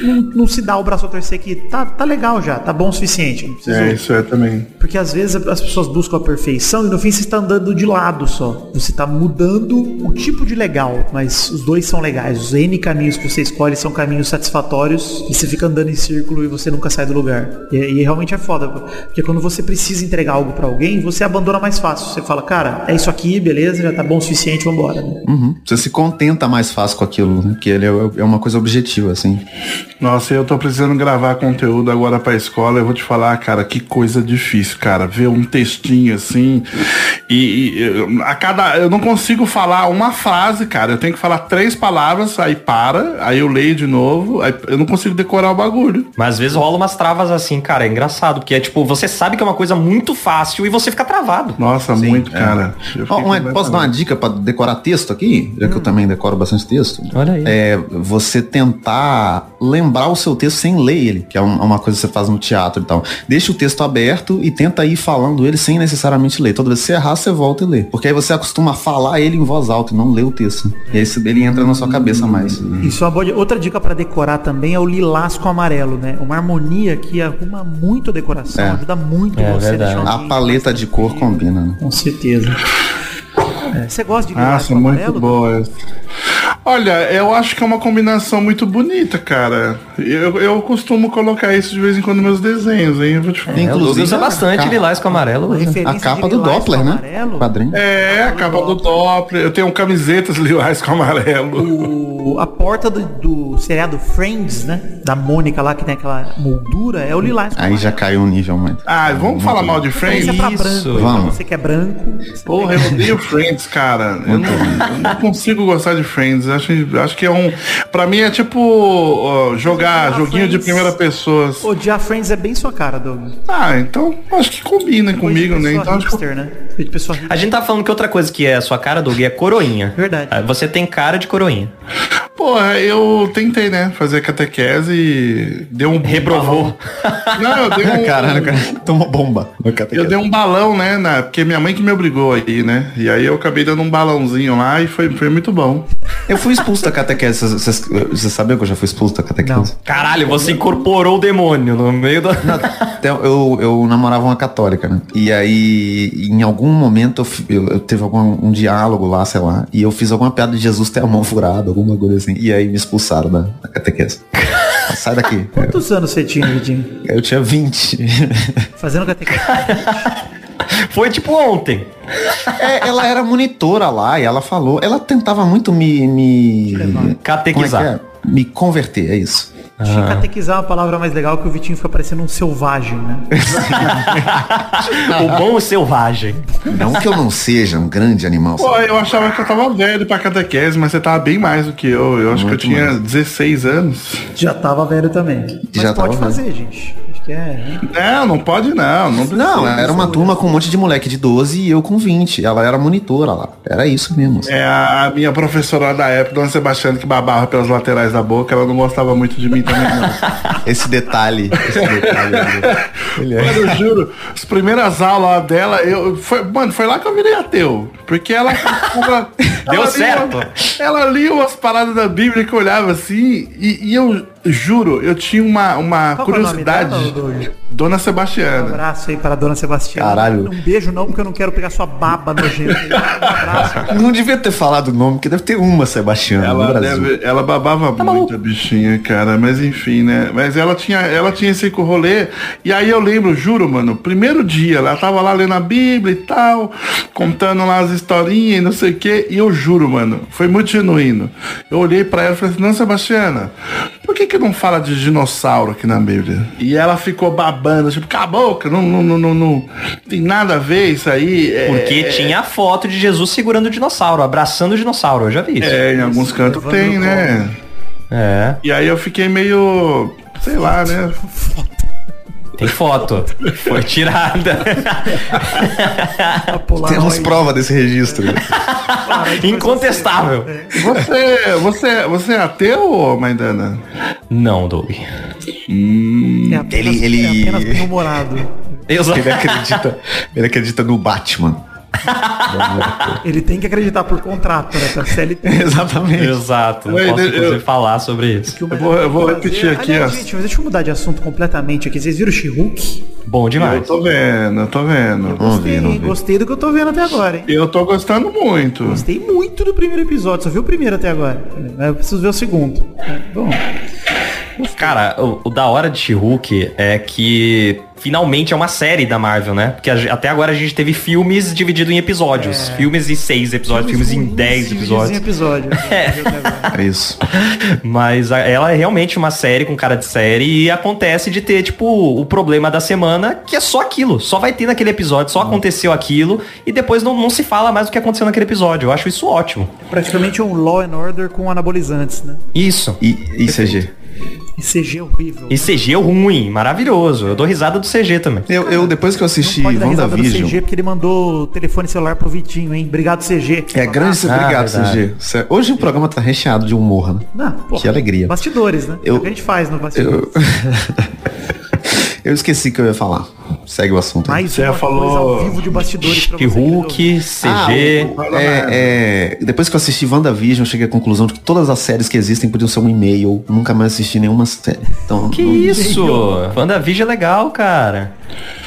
não- não se dá o braço a torcer que tá, tá legal já, tá bom o suficiente. Preciso É, isso é também. porque às vezes as pessoas buscam a perfeição e no fim você está andando de lado só. Você está mudando o tipo de legal, mas os dois são legais. Os N caminhos que você escolhe são caminhos satisfatórios e você fica andando em círculo e você nunca sai do lugar. E, e realmente é foda, porque quando você precisa entregar algo para alguém, você abandona mais fácil. Você fala, cara, é isso aqui, beleza, já tá bom o suficiente, vambora. Uhum. Você se contenta mais fácil com aquilo, né? Porque ele é, é uma coisa objetiva, assim. Nossa, eu tô precisando gravar conteúdo agora pra escola. Eu vou te falar, cara, que coisa difícil, cara. Ver um textinho assim. E, e a cada. Eu não consigo falar uma frase, cara. Eu tenho que falar três palavras, aí para, aí eu leio de novo. Aí eu não consigo decorar o bagulho. Mas às vezes rola umas travas assim, cara, é engraçado, porque é tipo, você sabe que é uma coisa muito fácil e você fica travado. Nossa, Sim, muito, é. cara. Ó, uma- posso dar uma dica pra decorar texto aqui? Já que eu também decoro bastante texto. Olha aí. É você tentar lembrar o seu texto sem ler ele, que é um- uma coisa que você faz no teatro e tal. Deixa o texto aberto e tenta ir falando ele sem necessariamente ler. Toda vez que você errar, você volta e lê. Porque aí você acostuma a falar ele em voz alta e não ler o texto. E aí isso- ele entra na sua cabeça mais. Isso é uma boa. Outra dica para decorar também é o lilás com amarelo, né? Uma harmonia que arruma muito a decoração, É. ajuda muito É você verdade. A paleta de cor combina, né? Com certeza. É, Você gosta de Nossa, com muito boa. essa. Olha, eu acho que é uma combinação muito bonita, cara. Eu, eu costumo colocar isso de vez em quando nos meus desenhos, hein? Eu vou te falar. É, Douglas usa bastante capa- lilás com amarelo. A capa do Doppler, né? amarelo. Quadrinho. É, a capa do Doppler. Eu tenho camisetas *laughs* lilás com amarelo. O- a porta do, do seriado Friends, né? Da Mônica lá, que tem aquela moldura, é o lilás com Aí já caiu um nível muito. Ah, vamos falar mal de Friends? é pra Isso. branco. Então Vamos. você que é branco. Porra, eu odeio Friends, cara. Eu não, eu não consigo gostar de Friends. Acho, acho que é um. Pra mim é tipo ó, jogar joguinho de primeira pessoa. Odiar Friends é bem sua cara, Doug. Ah, então acho que combina comigo, Coisa de né? Então hipster, né? A gente tá falando que outra coisa que é a sua cara, Doug, é coroinha. Verdade. Você tem cara de coroinha. Porra, eu tentei, né? Fazer catequese e deu um. Reprovou. Não, eu dei *laughs* um. Caralho, cara, tomou bomba. no Eu catequese. dei um balão, né? Na, porque minha mãe que me obrigou aí, né? E aí eu acabei dando um balãozinho lá e foi, foi muito bom. Eu fui expulso da catequese. Vocês sabiam que eu já fui expulso da catequese? Caralho, você incorporou o demônio no meio da. Até eu, eu namorava uma católica, né? E aí, em algum momento, eu, eu, eu teve algum um diálogo lá, sei lá, e eu fiz alguma piada de Jesus ter a mão furada, alguma coisa assim. E aí me expulsaram da, da catequese. *laughs* Sai daqui. Quantos anos você tinha, Vidinho? Eu tinha 20. *laughs* Fazendo catequese. Foi tipo ontem. É, ela era monitora lá e ela falou. Ela tentava muito me. me é que Catequizar. É? Me converter, é isso. Que catequizar uma palavra mais legal que o Vitinho fica parecendo um selvagem, né? *laughs* o bom selvagem. Não que eu não seja um grande animal. Pô, eu achava que eu tava velho pra catequese, mas você tava bem mais do que eu. Eu acho Muito que eu tinha mais. 16 anos. Já tava velho também. Mas Já pode fazer, gente. Acho que é. Não, não pode não. Não. Não, era uma turma com um monte de moleque de 12 e eu com 20. Ela era monitora lá. Era isso mesmo. É a minha professora da época, Dona Sebastiana, que babava pelas laterais da boca, ela não gostava muito de mim também, não. *laughs* Esse detalhe. Esse detalhe. *laughs* Ele é. Mano, eu juro, as primeiras aulas dela, eu. Foi, mano, foi lá que eu virei ateu. Porque ela. ela *laughs* Deu ela certo. Lia, ela lia umas paradas da Bíblia que eu olhava assim, e, e eu juro, eu tinha uma, uma Qual é curiosidade. Dona Um Sebastiana. abraço aí para a dona Sebastiana. Caralho. Um beijo não, porque eu não quero pegar sua baba nojenta. Um abraço. *laughs* Não devia ter falado o nome, porque deve ter uma Sebastiana no Ela, Brasil. deve- ela babava muito a bichinha, cara. Mas enfim, né? Mas ela tinha, ela tinha esse rolê. E aí eu lembro, juro, mano, primeiro dia, ela tava lá lendo a Bíblia e tal, contando lá as historinhas e não sei o quê. E eu juro, mano, foi muito genuíno. Eu olhei pra ela e falei assim, não, Sebastiana, por que que não fala de dinossauro aqui na Bíblia? E ela ficou babando, tipo, boca, não, não, não, não, não tem nada a ver isso aí. É, Porque tinha a foto de Jesus segurando o dinossauro, abraçando o dinossauro. Eu já vi isso. é, em alguns cantos levando tem, né? É. E aí eu fiquei meio, sei lá, né? Tem foto. Foi tirada. Temos prova desse registro. Incontestável. Você, você, você é ateu, Maidana? Não, Doug. É apenas, Ele- ele- É apenas. Ele acredita, ele acredita no Batman. *laughs* Ele tem que acreditar por contrato, né? CLT. *laughs* Exatamente. Exato. Não posso, eu- inclusive, eu- falar sobre isso. Eu vou- eu vou fazer- repetir aqui, Aliás, ó. gente, mas deixa eu mudar de assunto completamente aqui. Vocês viram o She-Hulk? Bom Eu demais. tô vendo, eu tô vendo. Não Gostei, vi, não vi. Gostei do que eu tô vendo até agora, hein? Eu tô gostando muito. Gostei muito do primeiro episódio, só vi o primeiro até agora. Mas Eu preciso ver o segundo. Bom, *laughs* Cara, o, o da hora de She-Hulk é que finalmente é uma série da Marvel, né? Porque a até agora a gente teve filmes divididos em episódios. Filmes em seis episódios, filmes, em ruins dez episódios. Em episódio. *laughs* É isso. *laughs* Mas a- ela é realmente uma série com cara de série e acontece de ter, tipo, o problema da semana, que é só aquilo. Só vai ter naquele episódio, só aconteceu aquilo e depois não, não se fala mais do que aconteceu naquele episódio. Eu acho isso ótimo. Praticamente um Law and Order com anabolizantes, né? Isso. E, e CG? E CG horrível. E CG é ruim, maravilhoso. Eu dou risada do CG também. Eu, eu depois que eu assisti Não pode dar risada no WandaVision. CG porque ele mandou o telefone celular pro Vitinho, hein? Obrigado, CG. É grande Ah, obrigado, verdade. CG. Hoje o programa tá recheado de humor, né? Não, pô, Que alegria. Bastidores, né? Eu- É o que a gente faz no bastidores. Eu... *laughs* eu esqueci que eu ia falar. Segue o assunto. aí. Mais Você uma falou- ao vivo de bastidores pra. Hulk, CG. Ah, o- é, é, depois que eu assisti WandaVision, eu cheguei à conclusão de que todas as séries que existem podiam ser um e-mail. Nunca mais assisti nenhuma série. Então, Que não- isso? WandaVision é legal, cara.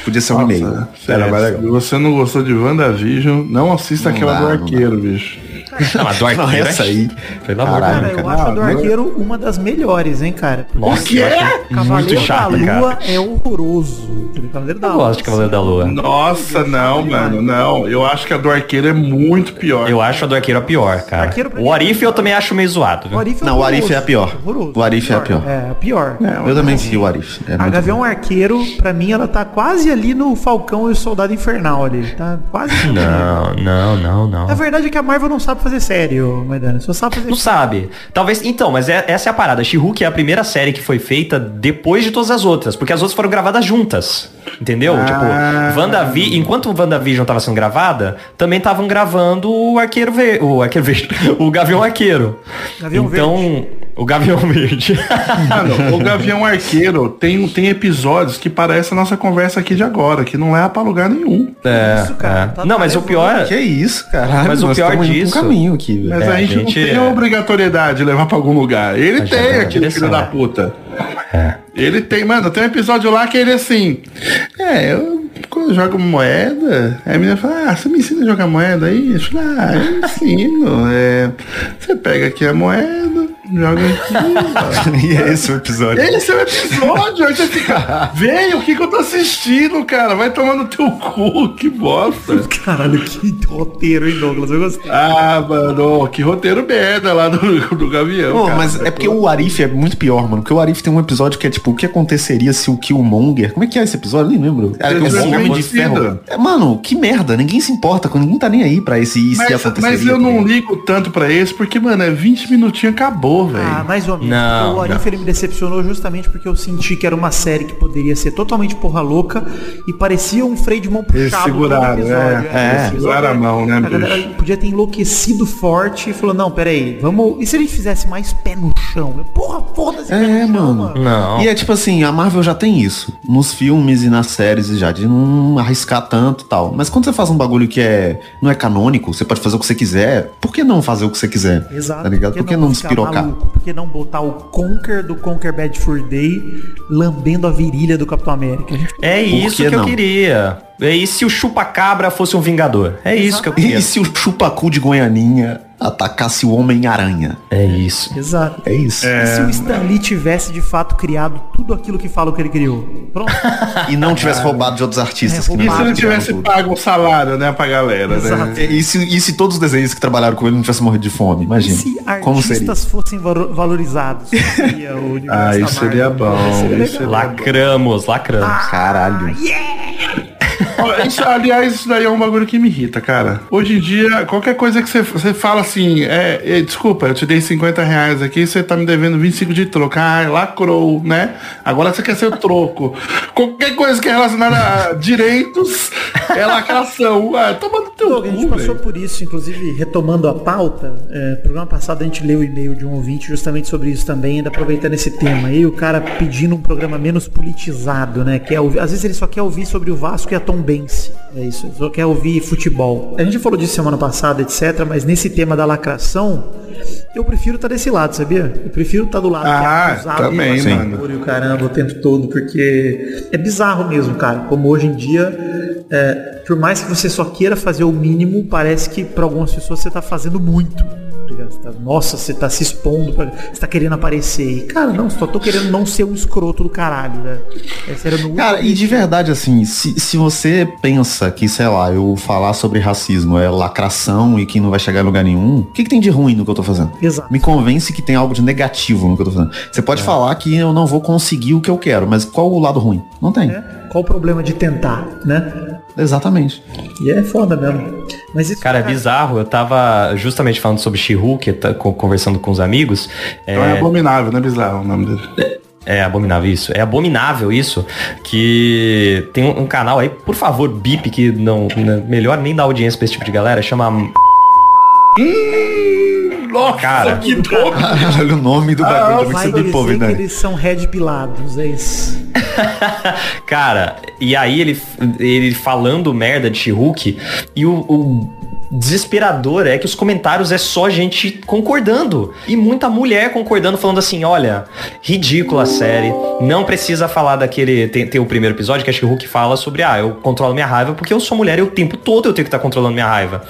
Podia ser um e-mail. Nossa, Era sério, mais se legal. você não gostou de WandaVision, não assista Não aquela dá, do não arqueiro, bicho. *laughs* Não, mas do Não, arqueiro é- essa aí. Pelo amor de Deus. Cara, eu cara. acho a do arqueiro uma das melhores, hein, cara? Nossa, que eu é? Cavaleiro muito chato, da Lua cara. é horroroso. Cavaleiro da Eu Lua. gosto de Cavaleiro da Lua. Nossa, não, mano, não. Eu acho que a do arqueiro é muito pior. Eu acho a do arqueiro a pior, cara. Arqueiro O é Arif eu também acho meio zoado. O viu? Arif é Não, o Arif é a pior. Horroroso. O Arif é a pior. É, a pior. Eu também vi o Arif. É A Gavião. Arqueiro, pra mim, ela tá quase ali no Falcão e o Soldado Infernal ali. Tá quase. Não, não, não, não. A verdade é que a Marvel não sabe fazer série, ô Maidana. Só sabe fazer Não sabe. Talvez. Então, mas é- essa é a parada. She-Hulk é a primeira série que foi feita depois de todas as outras. Porque as outras foram gravadas juntas. Entendeu? Ah. Tipo, WandaVi... enquanto o WandaVision tava sendo gravada, também estavam gravando o Arqueiro Verde. O Arqueiro Verde. *laughs* O Gavião Arqueiro. Gavião então, o Gavião Verde. *laughs* Mano, o Gavião Arqueiro tem, tem episódios que parece a nossa conversa aqui de agora, que não leva pra lugar nenhum. é, Isso, cara. é. Tá- Não, mas o pior... Que isso, caralho. Mas o pior um disso- caminho aqui, velho. Mas É, a gente, gente, não tem é- a obrigatoriedade de levar pra algum lugar. Ele A tem, é aquele direção, filho da puta. Ele tem, mano, tem um episódio lá que ele assim. É, eu quando eu jogo moeda, aí a menina fala, ah, você me ensina a jogar moeda aí? Eu falo, ah, eu ensino. É, você pega aqui a moeda, Joga aqui. *laughs* e é esse o episódio. Esse é o episódio, aí você fica. Veio, o que, que eu tô assistindo, cara? Vai tomar no teu cu, que bosta. Caralho, que roteiro, hein, Douglas? Eu gostei. Ah, mano, que roteiro merda lá do, do Gavião. Pô, cara. mas é porque o Arif é muito pior, mano. Porque o Arif tem um episódio que é tipo, o que aconteceria se o Killmonger. Como é que é esse episódio? Eu nem lembro. É, o Homem de. Ferro. É, mano, que merda. Ninguém se importa, com ninguém tá nem aí pra esse isso que Mas, aconteceria. mas eu não ligo tanto pra esse, porque, mano, é 20 minutinhos acabou, velho. Ah, mais ou menos. Não, o Arif ele me decepcionou justamente porque eu senti que era uma série que poderia ser totalmente porra louca e parecia um freio de mão puxado seguraram, episódio. é, é, episódio, seguraram a mão, né, A galera podia ter enlouquecido forte e falou, não, peraí, vamos... E se a gente fizesse mais pé no chão? Eu, Porra, foda-se pé É, no chão, mano. Não. E é tipo assim, a Marvel já tem isso. Nos filmes e nas séries já, de não arriscar tanto e tal. Mas quando você faz um bagulho que é não é canônico, você pode fazer o que você quiser, por que não fazer o que você quiser? Exato. Tá ligado? Por que não ficar despirocar? maluco? Por que não botar o Conker do Conker Bad Fur Day lambendo a virilha do Capitão América? É isso que que eu não? queria. E se o chupa-cabra fosse um vingador? É isso que eu queria. E se o chupacu de Goianinha atacasse o Homem-Aranha? É isso. Exato. É isso. E se o Stan Lee tivesse de fato criado tudo aquilo que fala que ele criou? Pronto. *laughs* E não tivesse roubado de outros artistas É, E se ele tivesse tudo. pago um salário, né, pra galera, né? Exato. E se, e se todos os desenhos que trabalharam com ele não tivessem morrido de fome? E Imagina. se Como seria? artistas fossem valo- valorizados? *laughs* Seria o universo Ah, isso seria bom. Seria Isso legal. Lacramos, lacramos. Caralho. Ó, Isso, aliás, isso daí é um bagulho que me irrita, cara. Hoje em dia, qualquer coisa que você, fala assim, é, é, desculpa, eu te dei 50 reais aqui, você tá me devendo 25 de troco. Ah, lacrou, né? Agora você quer ser o troco. Qualquer coisa que é relacionada a direitos é lacração. Ah, toma no teu Doug, a gente cu, passou por isso, inclusive retomando a pauta. É, programa passado a gente leu o e-mail de um ouvinte justamente sobre isso também, ainda aproveitando esse tema. E o cara pedindo um programa menos politizado, né? Que é às vezes ele só quer ouvir sobre o Vasco e a É isso, só quer ouvir futebol. A gente falou disso semana passada, etc. Mas nesse tema da lacração, eu prefiro estar desse lado, sabia? Eu prefiro estar do lado que é Ah, também, de mano. e o caramba o tempo todo, porque é bizarro mesmo, cara. Como hoje em dia, é, por mais que você só queira fazer o mínimo, parece que para algumas pessoas você tá fazendo muito. Tá nossa, você tá se expondo, pra, você tá querendo aparecer. E, cara, não, só tô querendo não ser um escroto do caralho, né? Esse era Cara, e de verdade, assim, se, se você pensa que, sei lá, eu falar sobre racismo é lacração e que não vai chegar em lugar nenhum, o que, que tem de ruim no que eu tô fazendo? Exato. Me convence que tem algo de negativo no que eu tô fazendo. Você pode falar que eu não vou conseguir o que eu quero, mas qual o lado ruim? Não tem. É? Qual o problema de tentar, né? Exatamente. E é foda mesmo. Mas isso Cara, é bizarro. Eu tava justamente falando sobre She-Hulk, tá, co- conversando com os amigos. Então é abominável, né, Bizarro, o nome dele. É abominável isso. É abominável isso. Que tem um, um canal aí, por favor, bip, que não. né, melhor nem dar audiência pra esse tipo de galera. Chama. Nossa, Cara. que dor. Caralho, o nome do bagulho também que você bipou, né? eles são red pilados, é isso. *laughs* Cara, e aí ele, ele falando merda de She-Hulk e o, o desesperador é que os comentários é só gente concordando. E muita mulher concordando, falando assim, olha, ridícula a série, não precisa falar daquele... Tem, tem o primeiro episódio que a She-Hulk fala sobre, ah, eu controlo minha raiva porque eu sou mulher e o tempo todo eu tenho que estar controlando minha raiva.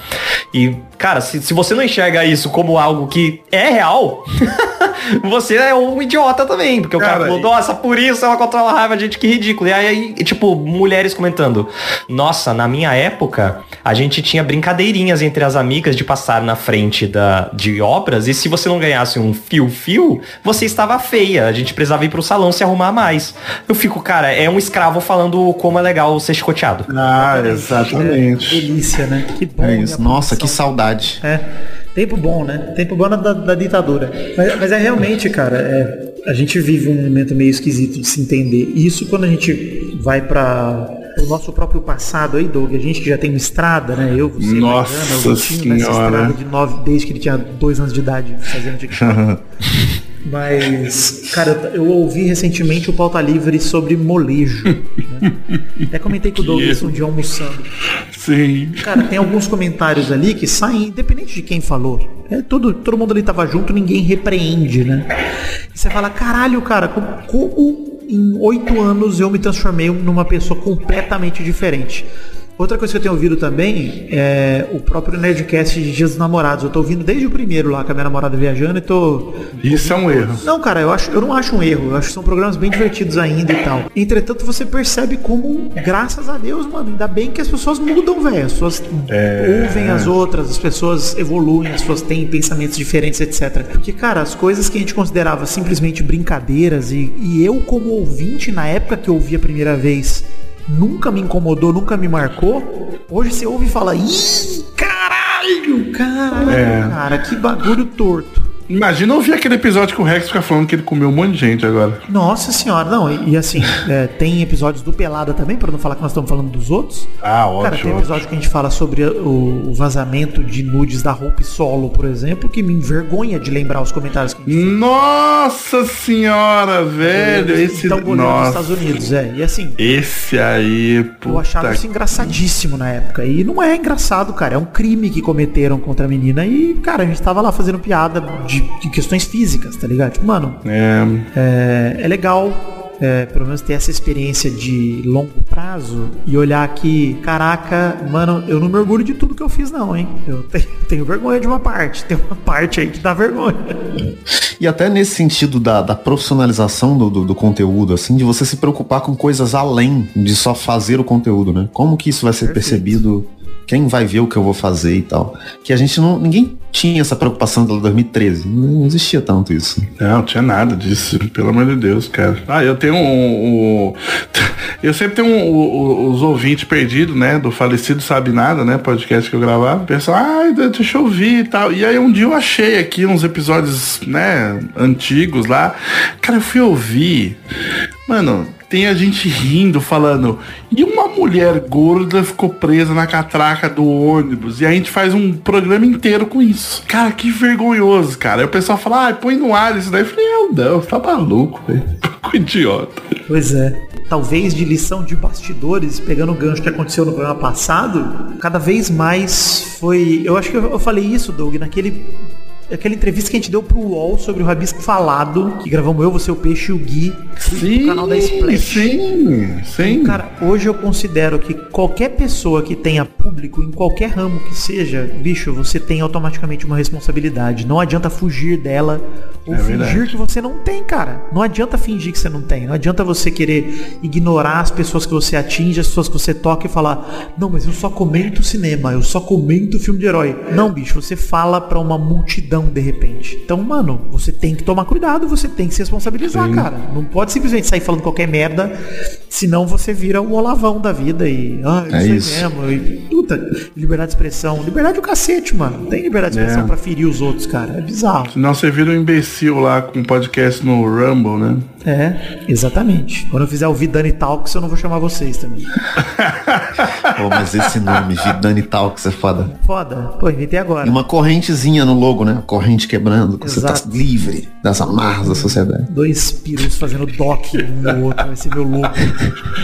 E, cara, se, se você não enxerga isso como algo que é real, *laughs* você é um idiota também. Porque o cara Cara, falou, nossa, por isso ela controla a raiva, gente, que ridículo. E aí, tipo, mulheres comentando, nossa, na minha época, a gente tinha brincadeirinhas entre as amigas de passar na frente da, de obras, e se você não ganhasse um fio-fio, você estava feia. A gente precisava ir pro salão se arrumar mais. Eu fico, cara, é um escravo falando como é legal ser chicoteado. Ah, É, exatamente. delícia, né? Que bom. É isso. Nossa, que saudade. É. Tempo bom, né? Tempo bom da, da ditadura. Mas, mas é realmente, cara, é, a gente vive um momento meio esquisito de se entender. Isso quando a gente vai para o nosso próprio passado aí, Doug, a gente que já tem uma estrada, né? Eu, você, Nossa Mariana, o Vitinho, nessa Senhora. estrada de nove, desde que ele tinha dois anos de idade fazendo *laughs* TikTok. Mas, cara, eu, ouvi recentemente o pauta livre sobre molejo. Né? Até comentei com o Douglas um dia almoçando. Sim. Cara, tem alguns comentários ali que saem, independente de quem falou. É, todo, todo mundo ali tava junto, ninguém repreende, né? E você fala, caralho, cara, como, como em oito anos eu me transformei numa pessoa completamente diferente? Outra coisa que eu tenho ouvido também é o próprio Nerdcast de Dias dos Namorados. Eu tô ouvindo desde o primeiro lá com a minha namorada viajando e tô. Isso é um erro. Não, cara, eu, acho, eu não acho um erro. Eu acho que são programas bem divertidos ainda e tal. Entretanto, você percebe como, graças a Deus, mano, ainda bem que as pessoas mudam, velho. As pessoas ouvem as outras, as pessoas evoluem, as pessoas têm pensamentos diferentes, etc. Porque, cara, as coisas que a gente considerava simplesmente brincadeiras e, e eu, como ouvinte, na época que eu ouvi a primeira vez, nunca me incomodou, nunca me marcou. Hoje você ouve e fala, ih, caralho, caralho, É. cara, que bagulho torto. Imagina ouvir aquele episódio que o Rex fica falando que ele comeu um monte de gente agora. Nossa senhora, não, e, e assim, é, tem episódios do Pelada também, pra não falar que nós estamos falando dos outros. Ah, Cara, tem um ótimo. episódio que a gente fala sobre o, o vazamento de nudes da Hope Solo, por exemplo, que me envergonha de lembrar os comentários que a gente Nossa senhora, velho. Esse. então goleiro dos Nossa. Estados Unidos, é. E assim, Esse aí, puta. eu achava isso engraçadíssimo na época. E não é engraçado, cara. É um crime que cometeram contra a menina. E, cara, a gente tava lá fazendo piada de, de questões físicas, tá ligado? Tipo, mano, É, é, é legal. é, pelo menos ter essa experiência de longo prazo e olhar que, caraca, mano, eu não me orgulho de tudo que eu fiz, não, hein? Eu tenho, *laughs* tenho vergonha de uma parte. Tem uma parte aí que dá vergonha. E até nesse sentido da, da profissionalização do, do, do conteúdo, assim, de você se preocupar com coisas além de só fazer o conteúdo, né? Como que isso vai ser percebido? Quem vai ver o que eu vou fazer e tal? Que a gente não. Ninguém tinha essa preocupação de 2013. Não existia tanto isso. Não, tinha nada disso, pelo amor de Deus, cara. Ah, eu tenho um. um- *laughs* eu sempre tenho um- o- os ouvintes perdidos, né? Do falecido Sabe Nada, né? Podcast que eu gravava. Pessoal, ai, deixa eu ouvir e tal. E aí um dia eu achei aqui uns episódios, né? Antigos lá. Cara, eu fui ouvir. Mano, tem a gente rindo, falando. E uma mulher gorda ficou presa na catraca do ônibus. E a gente faz um programa inteiro com isso. Cara, que vergonhoso, cara. Aí o pessoal fala, ah, põe no ar isso daí. Eu falei, eu não, tá maluco, velho. *laughs* Pouco idiota. Pois é. Talvez de lição de bastidores, pegando o gancho que aconteceu no programa passado, cada vez mais foi. Eu acho que eu falei isso, Doug, naquele. Aquela entrevista que a gente deu pro UOL sobre o Rabisco Falado, que gravamos eu, você, o Peixe e o Gui, no canal da Splash. sim, sim. Cara, hoje eu considero que qualquer pessoa que tenha público, em qualquer ramo que seja, bicho, você tem automaticamente uma responsabilidade. Não adianta fugir dela ou É fingir verdade. que você não tem, cara. Não adianta fingir que você não tem. Não adianta você querer ignorar as pessoas que você atinge, as pessoas que você toca e falar, não, mas eu só comento cinema, eu só comento filme de herói. Não, bicho, você fala pra uma multidão de repente. Então, mano, você tem que tomar cuidado, você tem que se responsabilizar, cara. Não pode simplesmente sair falando qualquer merda, senão você vira o olavão da vida e. Ah, eu É sei isso. mesmo. E, puta, liberdade de expressão. Liberdade é o cacete, mano. Não tem liberdade de expressão É. pra ferir os outros, cara. É bizarro. Senão você vira um imbecil lá com um podcast no Rumble, né? É, exatamente. Quando eu fizer o Vidani Talks, eu não vou chamar vocês também. *laughs* Pô, mas esse nome, Vidani Talks, é foda. Foda. Pô, inventei agora. E uma correntezinha no logo, né? Corrente quebrando, que você tá livre das amarras da sociedade. Dois perus fazendo doc um no outro. Vai ser meu.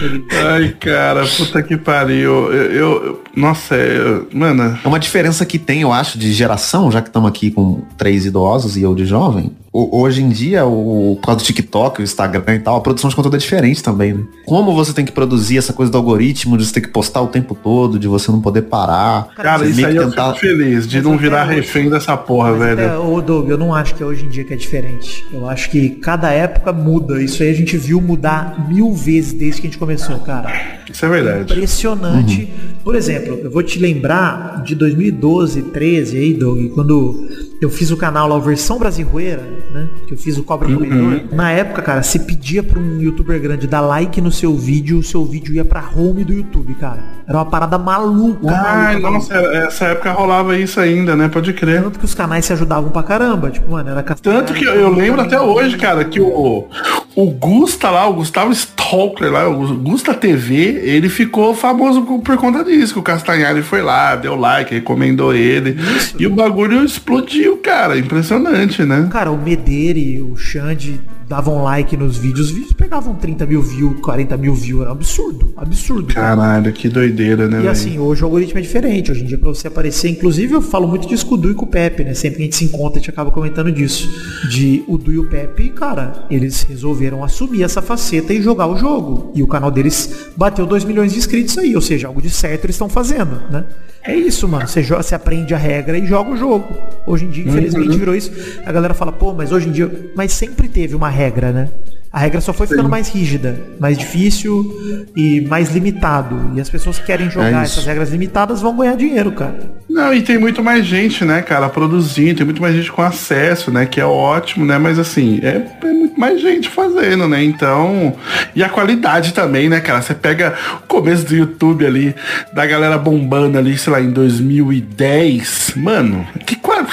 Ele- Ai, cara, puta que pariu. Eu, eu- eu- nossa, é, mano, É uma diferença que tem, eu acho, de geração, já que estamos aqui com três idosos e eu de jovem. Hoje em dia, o, por causa do TikTok, o Instagram e tal, a produção de conteúdo é diferente também, né? Como você tem que produzir essa coisa do algoritmo, de você ter que postar o tempo todo, de você não poder parar. cara, isso aí que eu fico feliz de Mas não virar hoje- refém dessa porra, Mas velho. Ô Doug, eu não acho que é hoje em dia que é diferente. Eu acho que cada época muda. Isso aí a gente viu mudar mil vezes desde que a gente começou, cara. Isso é verdade. Impressionante. Por exemplo, eu vou te lembrar de 2012, 13 aí, Doug, quando eu fiz o canal lá, o Versão Brasileira, né? Que eu fiz o Cobra Comedor. Na época, cara, se pedia pra um youtuber grande dar like no seu vídeo, o seu vídeo ia pra home do YouTube, cara. Era uma parada maluca. Maluca, nossa, essa época rolava isso ainda, né? Pode crer. Tanto que os canais se ajudavam pra caramba. Tipo, mano, era Tanto que eu, eu lembro até hoje, cara, que o, o Gusta lá, o Gustavo Stalker lá, o Gusta TV, ele ficou famoso por, conta disso, que o Castanhari foi lá, deu like, recomendou ele. E o bagulho explodiu, cara. Impressionante, né? Cara, o Mederi, o Xande davam like nos vídeos, os vídeos pegavam 30 mil views, 40 mil views, era um absurdo, absurdo. cara. Caralho, que doideira, né, E velho? assim, hoje o algoritmo é diferente. Hoje em dia, pra você aparecer, inclusive eu falo muito disso com o Du e com o Pepe, né? Sempre que a gente se encontra, a gente acaba comentando disso. De o Du e o Pepe, cara, eles resolveram assumir essa faceta e jogar o jogo. E o canal deles bateu 2 milhões de inscritos aí, ou seja, algo de certo eles estão fazendo, né? É isso, mano. Você, jo- você aprende a regra e joga o jogo. Hoje em dia, infelizmente, virou isso. A galera fala, pô, mas hoje em dia. Mas sempre teve uma regra, né? A regra só foi ficando mais rígida, mais difícil e mais limitado. E as pessoas que querem jogar É essas regras limitadas vão ganhar dinheiro, cara. Não, e tem muito mais gente, né, cara, produzindo, tem muito mais gente com acesso, né, que é ótimo, né, mas assim, é, é muito mais gente fazendo, né, então... E a qualidade também, né, cara, você pega o começo do YouTube ali, da galera bombando ali, sei lá, em 2010, mano, que qual...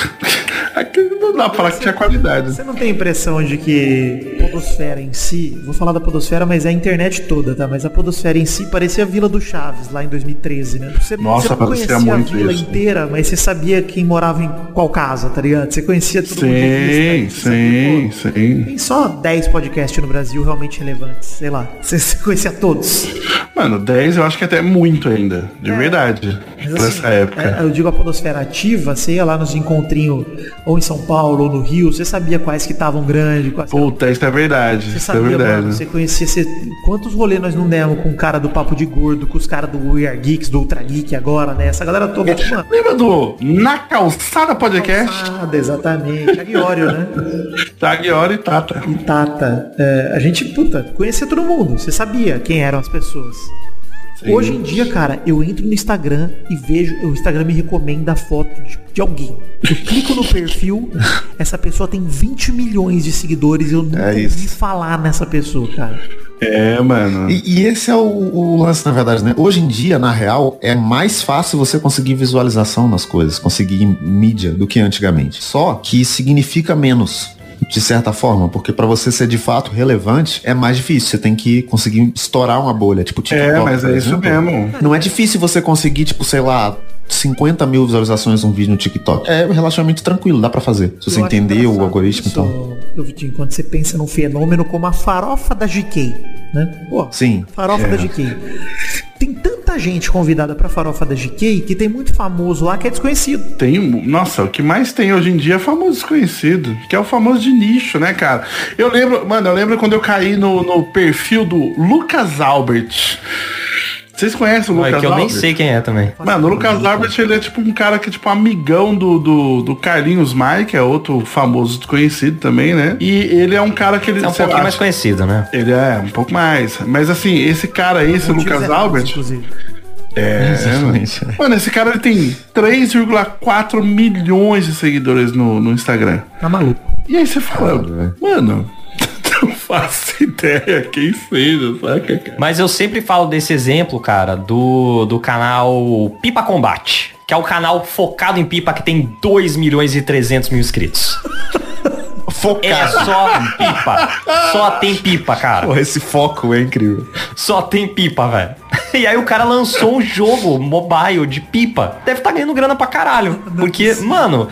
Não dá pra falar que tinha qualidade. Você não tem a impressão de que a podosfera em si, vou falar da podosfera, mas é a internet toda, tá? Mas a podosfera em si parecia a Vila do Chaves, lá em 2013, né? Você, Nossa, você não conhecia a muito vila isso. inteira, mas você sabia quem morava em qual casa, tá ligado? Você conhecia todo mundo. de Sim, vista, você sabia, sim, sim. Tem só 10 podcasts no Brasil realmente relevantes, sei lá. Você, conhecia todos. Mano, 10 eu acho que até é muito ainda, de verdade, Mas, assim, época. é, eu digo a podosfera ativa, você ia lá nos encontrinhos, ou em São Paulo, ou no Rio, você sabia quais que estavam grandes, quais Puta, isso é verdade, Você é sabia, verdade. mano, você conhecia, você... quantos rolês nós não demos com o cara do Papo de Gordo, com os caras do We Are Geeks, do Ultra Geek agora, né? Essa galera toda, mano. Lembra do Na Calçada Podcast? Nada, exatamente. Aguiório, né? Tagliori e Tata. E Tata. É, a gente, puta, conhecia todo mundo. Você sabia quem eram as pessoas. Hoje em dia, cara, eu entro no Instagram e vejo, o Instagram me recomenda a foto de, de alguém. Eu clico no perfil, *laughs* essa pessoa tem 20 milhões de seguidores e eu nunca É ouvi falar nessa pessoa, cara. É, mano. E, e esse é o, o lance, na verdade, né? Hoje em dia, na real, é mais fácil você conseguir visualização nas coisas, conseguir mídia do que antigamente. Só que significa menos. De certa forma, porque pra você ser de fato relevante é mais difícil. Você tem que conseguir estourar uma bolha, tipo TikTok. É, mas é isso mesmo. Não é difícil você conseguir, tipo, sei lá, 50 mil visualizações num vídeo no TikTok. É relativamente tranquilo, dá pra fazer. Se você entender o algoritmo e tal. Eu, Vitinho, quando você pensa num fenômeno como a farofa da GK, né? Pô, Sim. farofa da GK. Tem tanta gente convidada pra farofa da GK que tem muito famoso lá que é desconhecido. Tem, nossa, o que mais tem hoje em dia é famoso desconhecido, que é o famoso de nicho, né, cara? Eu lembro, mano, eu lembro quando eu caí no, no perfil do Lucas Albert. Vocês conhecem o É Lucas que eu nem Albert? sei quem é também. Mano, o Lucas Albert, ele é tipo um cara que é tipo amigão do, do, do Carlinhos Maia, que é outro famoso desconhecido também, né? E ele é um cara que ele, É um pouquinho lá, mais conhecido, né? Ele é um pouco mais. Mas assim, esse cara aí, esse Lucas errados, Albert, Inclusive. é, Exatamente. Mano, esse cara ele tem 3,4 milhões de seguidores no, no Instagram. Tá maluco. E aí você fala, velho. mano, *laughs* não faço ideia quem seja, saca, cara? Mas eu sempre falo desse exemplo, cara, do, do canal Pipa Combate. Que é o canal focado em pipa que tem 2 milhões e 300 mil inscritos. *laughs* É Focado. só pipa. Só tem pipa, cara. Porra, esse foco é incrível. Só tem pipa, velho. *laughs* E aí o cara lançou um jogo mobile de pipa. Deve estar ganhando grana pra caralho. Porque, mano,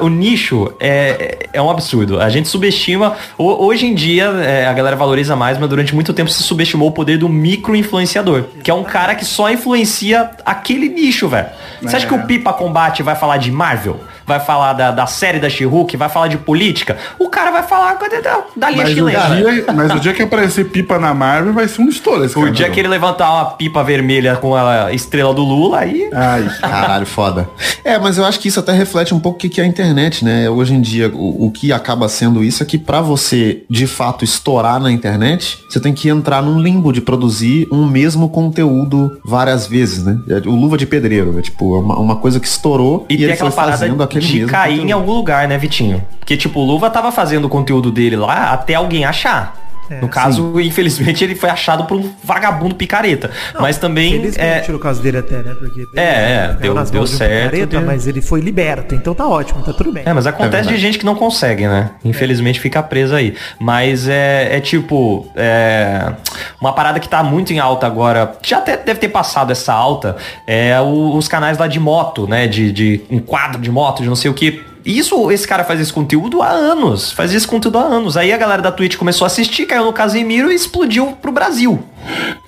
o nicho é, é um absurdo. A gente subestima. ho- Hoje em dia, é, a galera valoriza mais, mas durante muito tempo se subestimou o poder do micro-influenciador. Que é um cara que só influencia aquele nicho, velho. Você acha que o Pipa Combate vai falar de Marvel? Vai falar da, da série da She-Hulk? Vai falar de política? O cara vai falar da, da linha Mas o, chilena. dia, *laughs* mas o dia que aparecer pipa na Marvel vai ser um estouro esse O cara. dia que ele levantar uma pipa vermelha com a estrela do Lula, aí. Ai, Caralho, foda. É, mas eu acho que isso até reflete um pouco o que é a internet, né? Hoje em dia, o, o que acaba sendo isso é que pra você, de fato, estourar na internet, você tem que entrar num limbo de produzir um mesmo conteúdo várias vezes, né? É O luva de pedreiro, é tipo, é uma, uma coisa que estourou E, e, ele aquela foi fazendo aquele de mesmo cair em conteúdo. algum lugar, né, Vitinho? Porque, tipo, o Luva tava fazendo o conteúdo dele lá até alguém achar. É, no caso, infelizmente, ele foi achado por um vagabundo picareta. Mas também. Felizmente É, no caso dele até, né? Porque É, é, caiu deu- nas deu de um certo, picareta, deu- mas ele foi liberto, então tá ótimo, tá tudo bem. É, mas acontece verdade. de gente que não consegue, né? Infelizmente fica presa aí. Mas é, é tipo, é, uma parada que tá muito em alta agora, já até deve ter passado essa alta, é o- os canais lá de moto, né? De, de um quadro de moto, de não sei o que. Isso, esse cara faz esse conteúdo há anos. Faz esse conteúdo há anos. Aí a galera da Twitch começou a assistir, caiu no Casimiro e explodiu pro Brasil.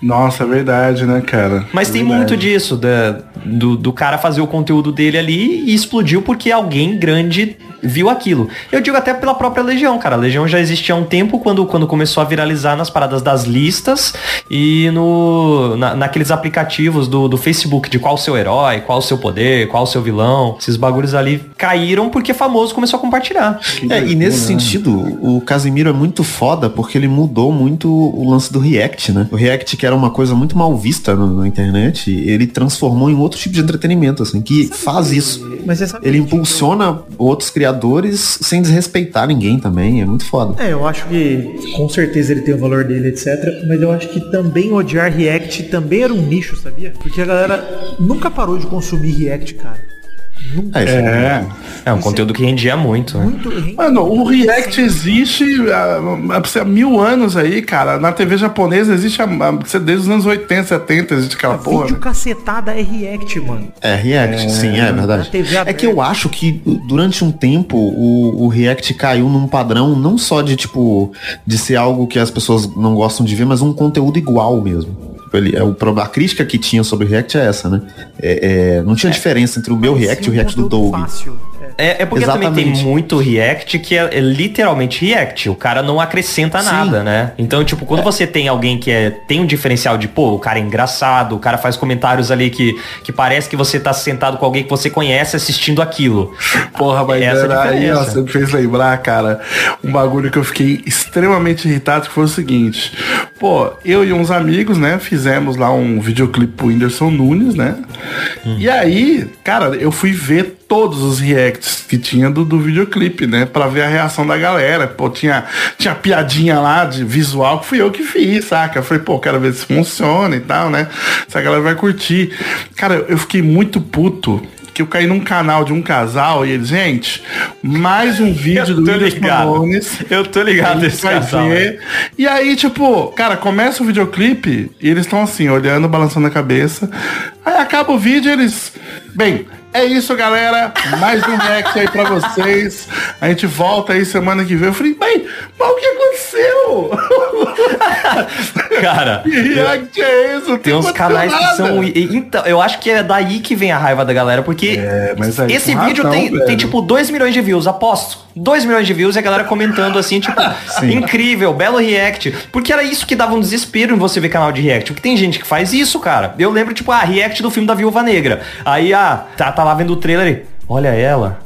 Nossa, é verdade, né, cara? Mas É tem verdade. muito disso, da- do, do cara fazer o conteúdo dele ali e explodiu porque alguém grande viu aquilo. Eu digo até pela própria Legião, cara. A Legião já existia há um tempo quando, quando começou a viralizar nas paradas das listas e no, na- naqueles aplicativos do, do Facebook de qual o seu herói, qual o seu poder, qual o seu vilão. Esses bagulhos ali caíram porque famoso começou a compartilhar. É, e nesse sentido, o Casimiro é muito foda porque ele mudou muito o lance do React, né? O React, que era uma coisa muito mal vista no- na internet, ele transformou em outro tipo de entretenimento, assim, que faz isso. Você sabe Ele que, tipo, impulsiona outros criadores sem desrespeitar ninguém também, é muito foda. É, eu acho que com certeza ele tem o valor dele, etc. Mas eu acho que também odiar React também era um nicho, sabia? Porque a galera nunca parou de consumir React, cara. Nunca. É, É. É um conteúdo que rendia muito. né? Muito Mano, o React existe há, há- mil anos aí, cara. Na TV japonesa existe há, há- desde os anos 80, 70, existe aquela porra. Vídeo né? cacetada é React, mano. É, React, sim, é verdade. É que eu acho que durante um tempo o, o React caiu num padrão não só de tipo de ser algo que as pessoas não gostam de ver, mas um conteúdo igual mesmo. Tipo, Ele, é o, a crítica que tinha sobre o React é essa, né? É, é, não tinha diferença entre o meu React e o React do Conteúdo Doug. Fácil. É. É, é porque também Exatamente. tem muito React que é, é literalmente React. O cara não acrescenta Sim. nada, né? Então, tipo, quando você tem alguém que é, tem um diferencial de, pô, o cara é engraçado, o cara faz comentários ali que, que parece que você tá sentado com alguém que você conhece assistindo aquilo. Porra, mas Essa é era aí, ó, você me fez lembrar, cara, um bagulho que eu fiquei extremamente irritado, que foi o seguinte. Pô, eu e uns amigos, né, fizemos lá um videoclipe pro Whindersson Nunes, né? E aí, cara, eu fui ver todos os reacts que tinha do, do videoclipe, né? Pra ver a reação da galera. Pô, tinha, tinha piadinha lá de visual que fui eu que fiz, saca? Eu falei, pô, quero ver se funciona e tal, né? Se a galera vai curtir. Cara, eu fiquei muito puto que eu caí num canal de um casal e eles, gente, mais um *laughs* vídeo do ligado. Nunes. Eu tô ligado vai casal. ver. E aí, tipo, cara, começa o videoclipe e eles estão assim, olhando, balançando a cabeça. Aí acaba o vídeo e eles. Bem, é isso, galera. Mais um react aí pra vocês. A gente volta aí semana que vem. Eu falei, bem, mas o que aconteceu? *laughs* Cara, que react é? Não tem uns canais que nada. são. e- Então, eu acho que é daí que vem a raiva da galera, porque É, esse vídeo razão, tem, tem tipo 2 milhões de views, aposto. 2 milhões de views e a galera comentando assim, tipo, *laughs* incrível, belo react. Porque era isso que dava um desespero em você ver canal de react. Porque tem gente que faz isso, cara. Eu lembro, tipo, ah, react do filme da Viúva Negra. Aí, ah, tá, tá lá vendo o trailer e, olha ela.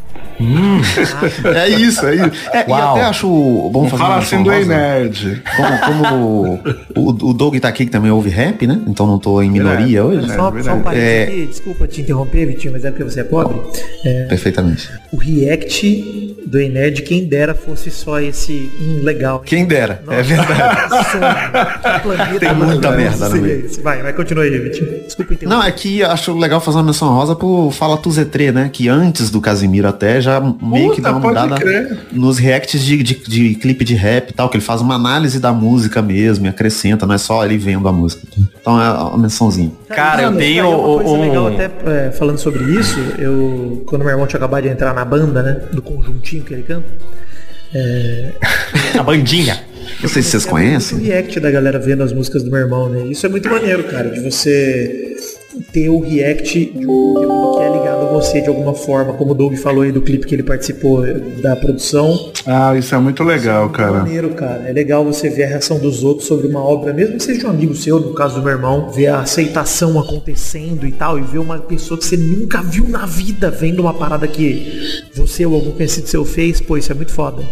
É isso, é isso. É, e até acho bom Não fazer fala uma assim rosa. Nerd. Como, como o, o Doug tá aqui que também ouve rap, né? Então não tô em minoria hoje. Só, só um verdade. parênteses É. aqui, desculpa te interromper, Vitinho, mas é porque você é pobre. É, Perfeitamente. o react do Enerd, quem dera fosse só esse um legal. Quem dera, é verdade. *laughs* Sonho. Que planeta Tem muita merda no meio. Vai, vai, continua aí, Vitinho. Desculpa interromper. Não, é que acho legal fazer uma menção rosa pro Fala Tu Z3, né? Que antes do Casimiro até já meio que dá uma mudada crer. nos reacts de, de, de clipe de rap e tal, que ele faz uma análise da música mesmo e acrescenta, não é só ele vendo a música. Então é uma mençãozinha. Cara, eu tenho é uma coisa um- legal até é, falando sobre isso. Eu quando meu irmão tinha acabado de entrar na banda, né, do conjuntinho que ele canta, *laughs* A bandinha. Não sei se vocês É conhecem. muito react da galera vendo as músicas do meu irmão, né? Isso é muito maneiro, cara, de você ter o react de um conteúdo que é ligado a você de alguma forma, como o Doug falou aí do clipe que ele participou da produção. Ah, isso é muito legal, cara. Maneiro, cara. É legal você ver a reação dos outros sobre uma obra, mesmo que seja um amigo seu, no caso do meu irmão, ver a aceitação acontecendo e tal, e ver uma pessoa que você nunca viu na vida vendo uma parada que você ou algum conhecido seu fez, pô, isso é muito foda.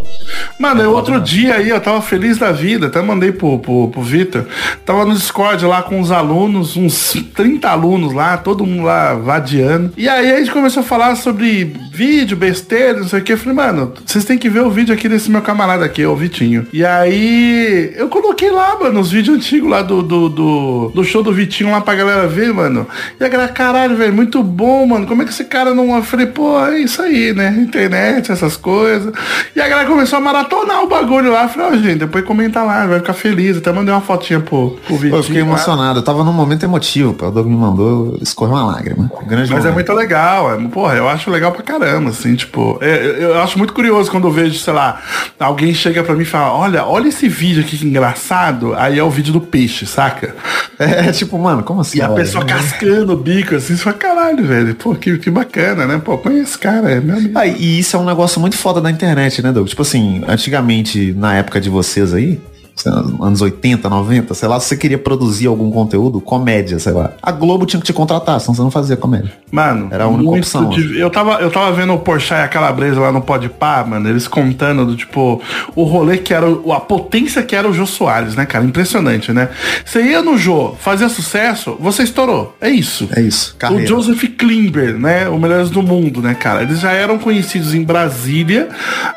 Mano, eu outro dia aí, eu tava feliz da vida, até mandei pro, pro, pro Vitor. Tava no Discord lá com os alunos, uns 30 alunos lá, todo mundo lá vadiando. E aí a gente começou a falar sobre vídeo, besteira, não sei o que. Eu falei, mano, vocês têm que ver o vídeo aqui desse meu camarada aqui, o Vitinho. E aí eu coloquei lá, mano, os vídeos antigos lá do, do, do, do show do Vitinho lá pra galera ver, mano. E a galera, caralho, velho, muito bom, mano. Como é que esse cara não. Eu falei, pô, é isso aí, né? Internet, essas coisas. E a galera começou a maratonar o bagulho lá. Eu falei, ó, gente, depois comenta lá, vai ficar feliz. Até mandei uma fotinha pro, pro Vitinho. Eu fiquei emocionado. Eu tava num momento emotivo, pô. O Doug me mandou, escorreu uma lágrima. Grande Mas é momento. muito legal. é, porra, eu acho legal pra caramba, assim, tipo, é, eu, acho muito curioso quando eu vejo, sei lá, alguém chega pra mim e fala, olha, olha esse vídeo aqui que engraçado, aí é o vídeo do peixe, saca? É tipo, mano, como assim? E a olha? pessoa cascando o bico, assim, você fala, caralho, velho, pô, que, que bacana, né? Pô, conheço esse cara, é meu amigo. Ah, e isso é um negócio muito foda da internet, né, Doug? Tipo assim, antigamente, na época de vocês aí, anos 80, 90, sei lá, se você queria produzir algum conteúdo, comédia, sei lá. A Globo tinha que te contratar, senão você não fazia comédia. Mano, Era a única opção, Eu tava, eu tava vendo o Porsche e a Calabresa lá no Podpah, mano, eles contando do tipo, o rolê que era, o- a potência que era o Jô Soares, né, cara? Impressionante, né? Você ia no Jô, fazia sucesso, você estourou. É isso. É isso, O carreira. Joseph Klimber, né? O Melhores do Mundo, né, cara? Eles já eram conhecidos em Brasília,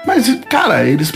mas, cara, eles.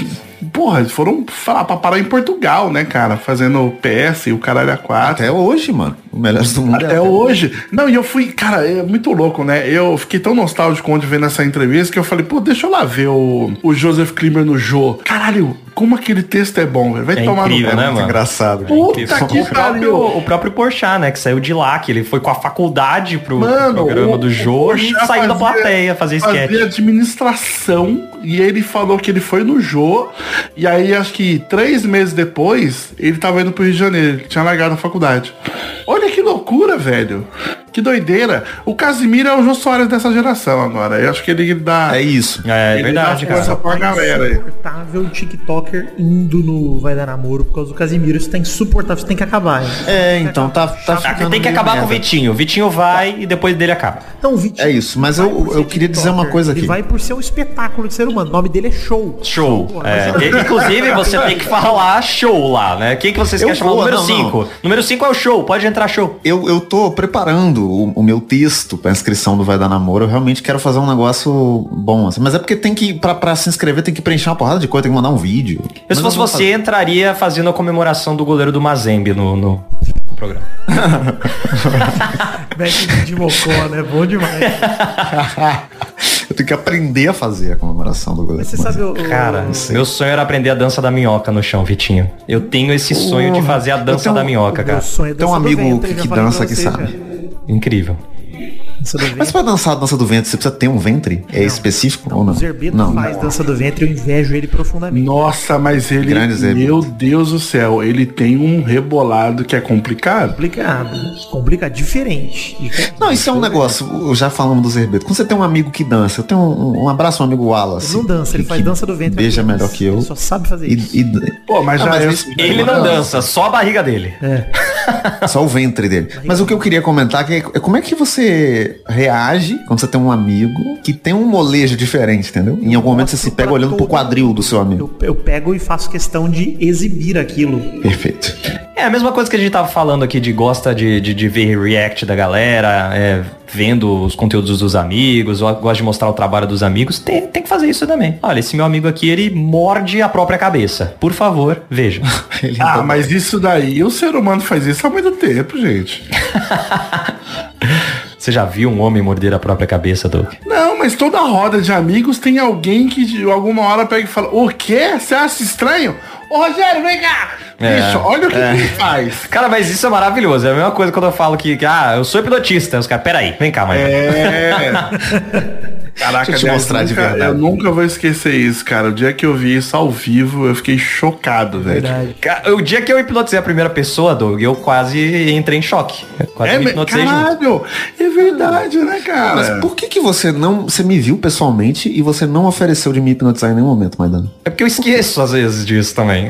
Porra, eles foram falar pra parar em Portugal, né, cara? Fazendo PS e o caralho a quatro. Até hoje, mano. O Melhores do Mundo. Até hoje. Não, e eu fui, cara, é muito louco, né? Eu fiquei tão nostálgico onde vendo essa entrevista que eu falei, pô, deixa eu lá ver o, o Joseph Klimer no Jô. Caralho, como aquele texto é bom, velho. Vai É tomar incrível, no né, cu. mano? Engraçado. Puta que o, próprio, pariu. o próprio Porchat, né? Que saiu de lá, que ele foi com a faculdade pro Mano, programa o- do Jô e saiu da fazia- plateia fazer Fazia sketch. administração e ele falou que ele foi no Jô e aí acho que três meses depois ele tava indo pro Rio de Janeiro, ele tinha largado a faculdade. Olha que loucura, velho. Que doideira. O Casimiro é o Jô Soares dessa geração agora. Eu acho que ele dá. É isso. É, Ele verdade, dá força cara. pra galera aí. Insuportável TikToker indo no Vai Dar Namoro por causa do Casimiro. Isso tá insuportável, isso tem que acabar. hein? É, então tá, tá ficando Tem que acabar com o. Vitinho. O Vitinho vai e depois dele acaba. Então, o Vitinho, É isso, mas eu- eu queria dizer uma coisa Ele aqui. vai por ser um espetáculo de ser humano. O nome dele é Show. Show. É, mas- inclusive, você tem que falar show lá, né? Quem que vocês Eu querem chamar número não, não. 5? Número 5 é o show, pode entrar show. Eu, eu tô preparando o, o meu texto pra inscrição do Vai Dar Namoro. Eu realmente quero fazer um negócio bom. assim. Mas é porque tem que, pra, pra se inscrever, tem que preencher uma porrada de coisa, tem que mandar um vídeo. Eu, se fosse você, fazer. entraria fazendo a comemoração do goleiro do Mazembe no, no programa. Mete de mocó, né? Bom demais. *laughs* Eu tenho que aprender a fazer a comemoração do goleiro. Mas você sabe o. Cara, o- meu sonho era aprender a dança da minhoca no chão, Vitinho. Eu tenho esse sonho de fazer a dança tenho- da minhoca, o cara. meu sonho é Tem um dança amigo ventre, que- que dança que sabe. Incrível. Dança do Mas pra dançar a dança do ventre, você precisa ter um ventre? É específico ou não? O Zerbeto não. faz dança do ventre, eu invejo ele profundamente. Nossa, mas ele. Meu Deus do céu, ele tem um rebolado que é complicado. Complicado. Complicado. Diferente. Diferente. Não, isso é um negócio, eu já falamos do Zerbeto. Quando você tem um amigo que dança, eu tenho um, um abraço, um amigo Wallace. Ele não dança, ele faz dança do ventre. Beija melhor que eu. Ele só sabe fazer E, isso. e- Pô, mas Ah, já mas é. isso- Ele não dança, só a barriga dele. Só o ventre dele. Mas o que eu queria comentar que é é como é que você reage quando você tem um amigo que tem um molejo diferente, entendeu? Em algum momento você se pega olhando pro todo quadril do seu amigo. Eu, eu pego e faço questão de exibir aquilo. Perfeito. É a mesma coisa que a gente tava falando aqui de gosta de, de, de ver react da galera, é, vendo os conteúdos dos amigos, ou gosta de mostrar o trabalho dos amigos. Tem, tem que fazer isso também. Olha, esse meu amigo aqui, ele morde a própria cabeça. Por favor, veja. *laughs* Ele Ah, mas isso daí, o ser humano faz isso há muito tempo, gente. *laughs* Você já viu um homem morder a própria cabeça, Doug? Não, mas toda roda de amigos tem alguém que de alguma hora pega e fala: O quê? Você acha estranho? Ô Rogério, vem cá! É, Bicho, olha o que ele faz. Cara, mas isso é maravilhoso. É a mesma coisa quando eu falo que, que, ah, eu sou hipnotista. Os caras, peraí, vem cá, mas. É. *laughs* Caraca, Deixa eu te mostrar de nunca- verdade. Eu nunca vou esquecer isso, cara. O dia que eu vi isso ao vivo, eu fiquei chocado, velho. Verdade. O dia que eu hipnotizei a primeira pessoa, Doug, eu quase entrei em choque. Eu quase É, me me- hipnotizei junto. caralho, é verdade, né, cara? Mas por que que você não, você me viu pessoalmente e você não ofereceu de me hipnotizar em nenhum momento, Maidana? É porque eu esqueço às vezes disso também.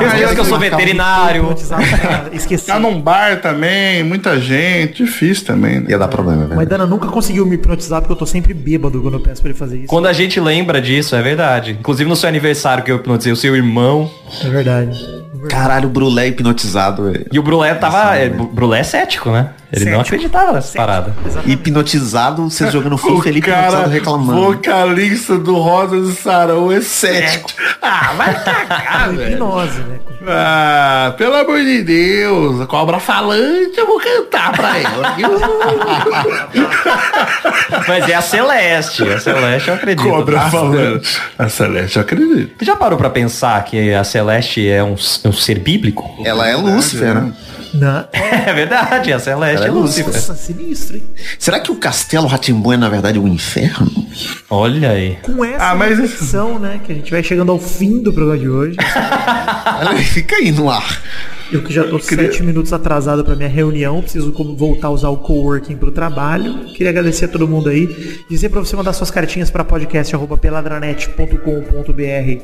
eu esqueço que eu sou veterinário. Cara, *laughs* Esqueci. Tá num bar também, muita gente, difícil também, né? Ia dar problema, velho. Mas Dana nunca conseguiu me hipnotizar porque eu tô sempre bêbado quando eu peço pra ele fazer isso. Quando a gente lembra disso, é verdade. Inclusive no seu aniversário que eu hipnotizei o seu irmão. É verdade. Caralho, o Brulé hipnotizado, velho. E o Brulé tava. é, o Brulé é cético, né? Ele não Cético. acreditava nessa Cético. parada. Exatamente. Hipnotizado, você jogando FIFA, ele cara, hipnotizado reclamando. vocalista do Rosa do Sarão é cético. Ah, vai cagar, *laughs* velho. Hipnose, né? Ah, pelo amor de Deus, a cobra falante, eu vou cantar pra ela. *laughs* Mas é a Celeste. A Celeste eu acredito. cobra bastante. falando. A Celeste, eu acredito. Você já parou pra pensar que a Celeste é um, é um ser bíblico? Ela é Lúcifer, né? Não. É verdade, a Celeste é é Lúcifer. Nossa, sinistro, hein? Será que o Castelo Ratimbu é, na verdade, um inferno? Olha aí. Com essa Ah, mas- reflexão, né, que a gente vai chegando ao fim do programa de hoje. *laughs* Olha, fica aí no ar. Eu que já tô sete minutos atrasado para minha reunião, preciso como voltar a usar o coworking pro trabalho. Queria agradecer a todo mundo aí. Dizer para você mandar suas cartinhas para podcast@peladranet.com.br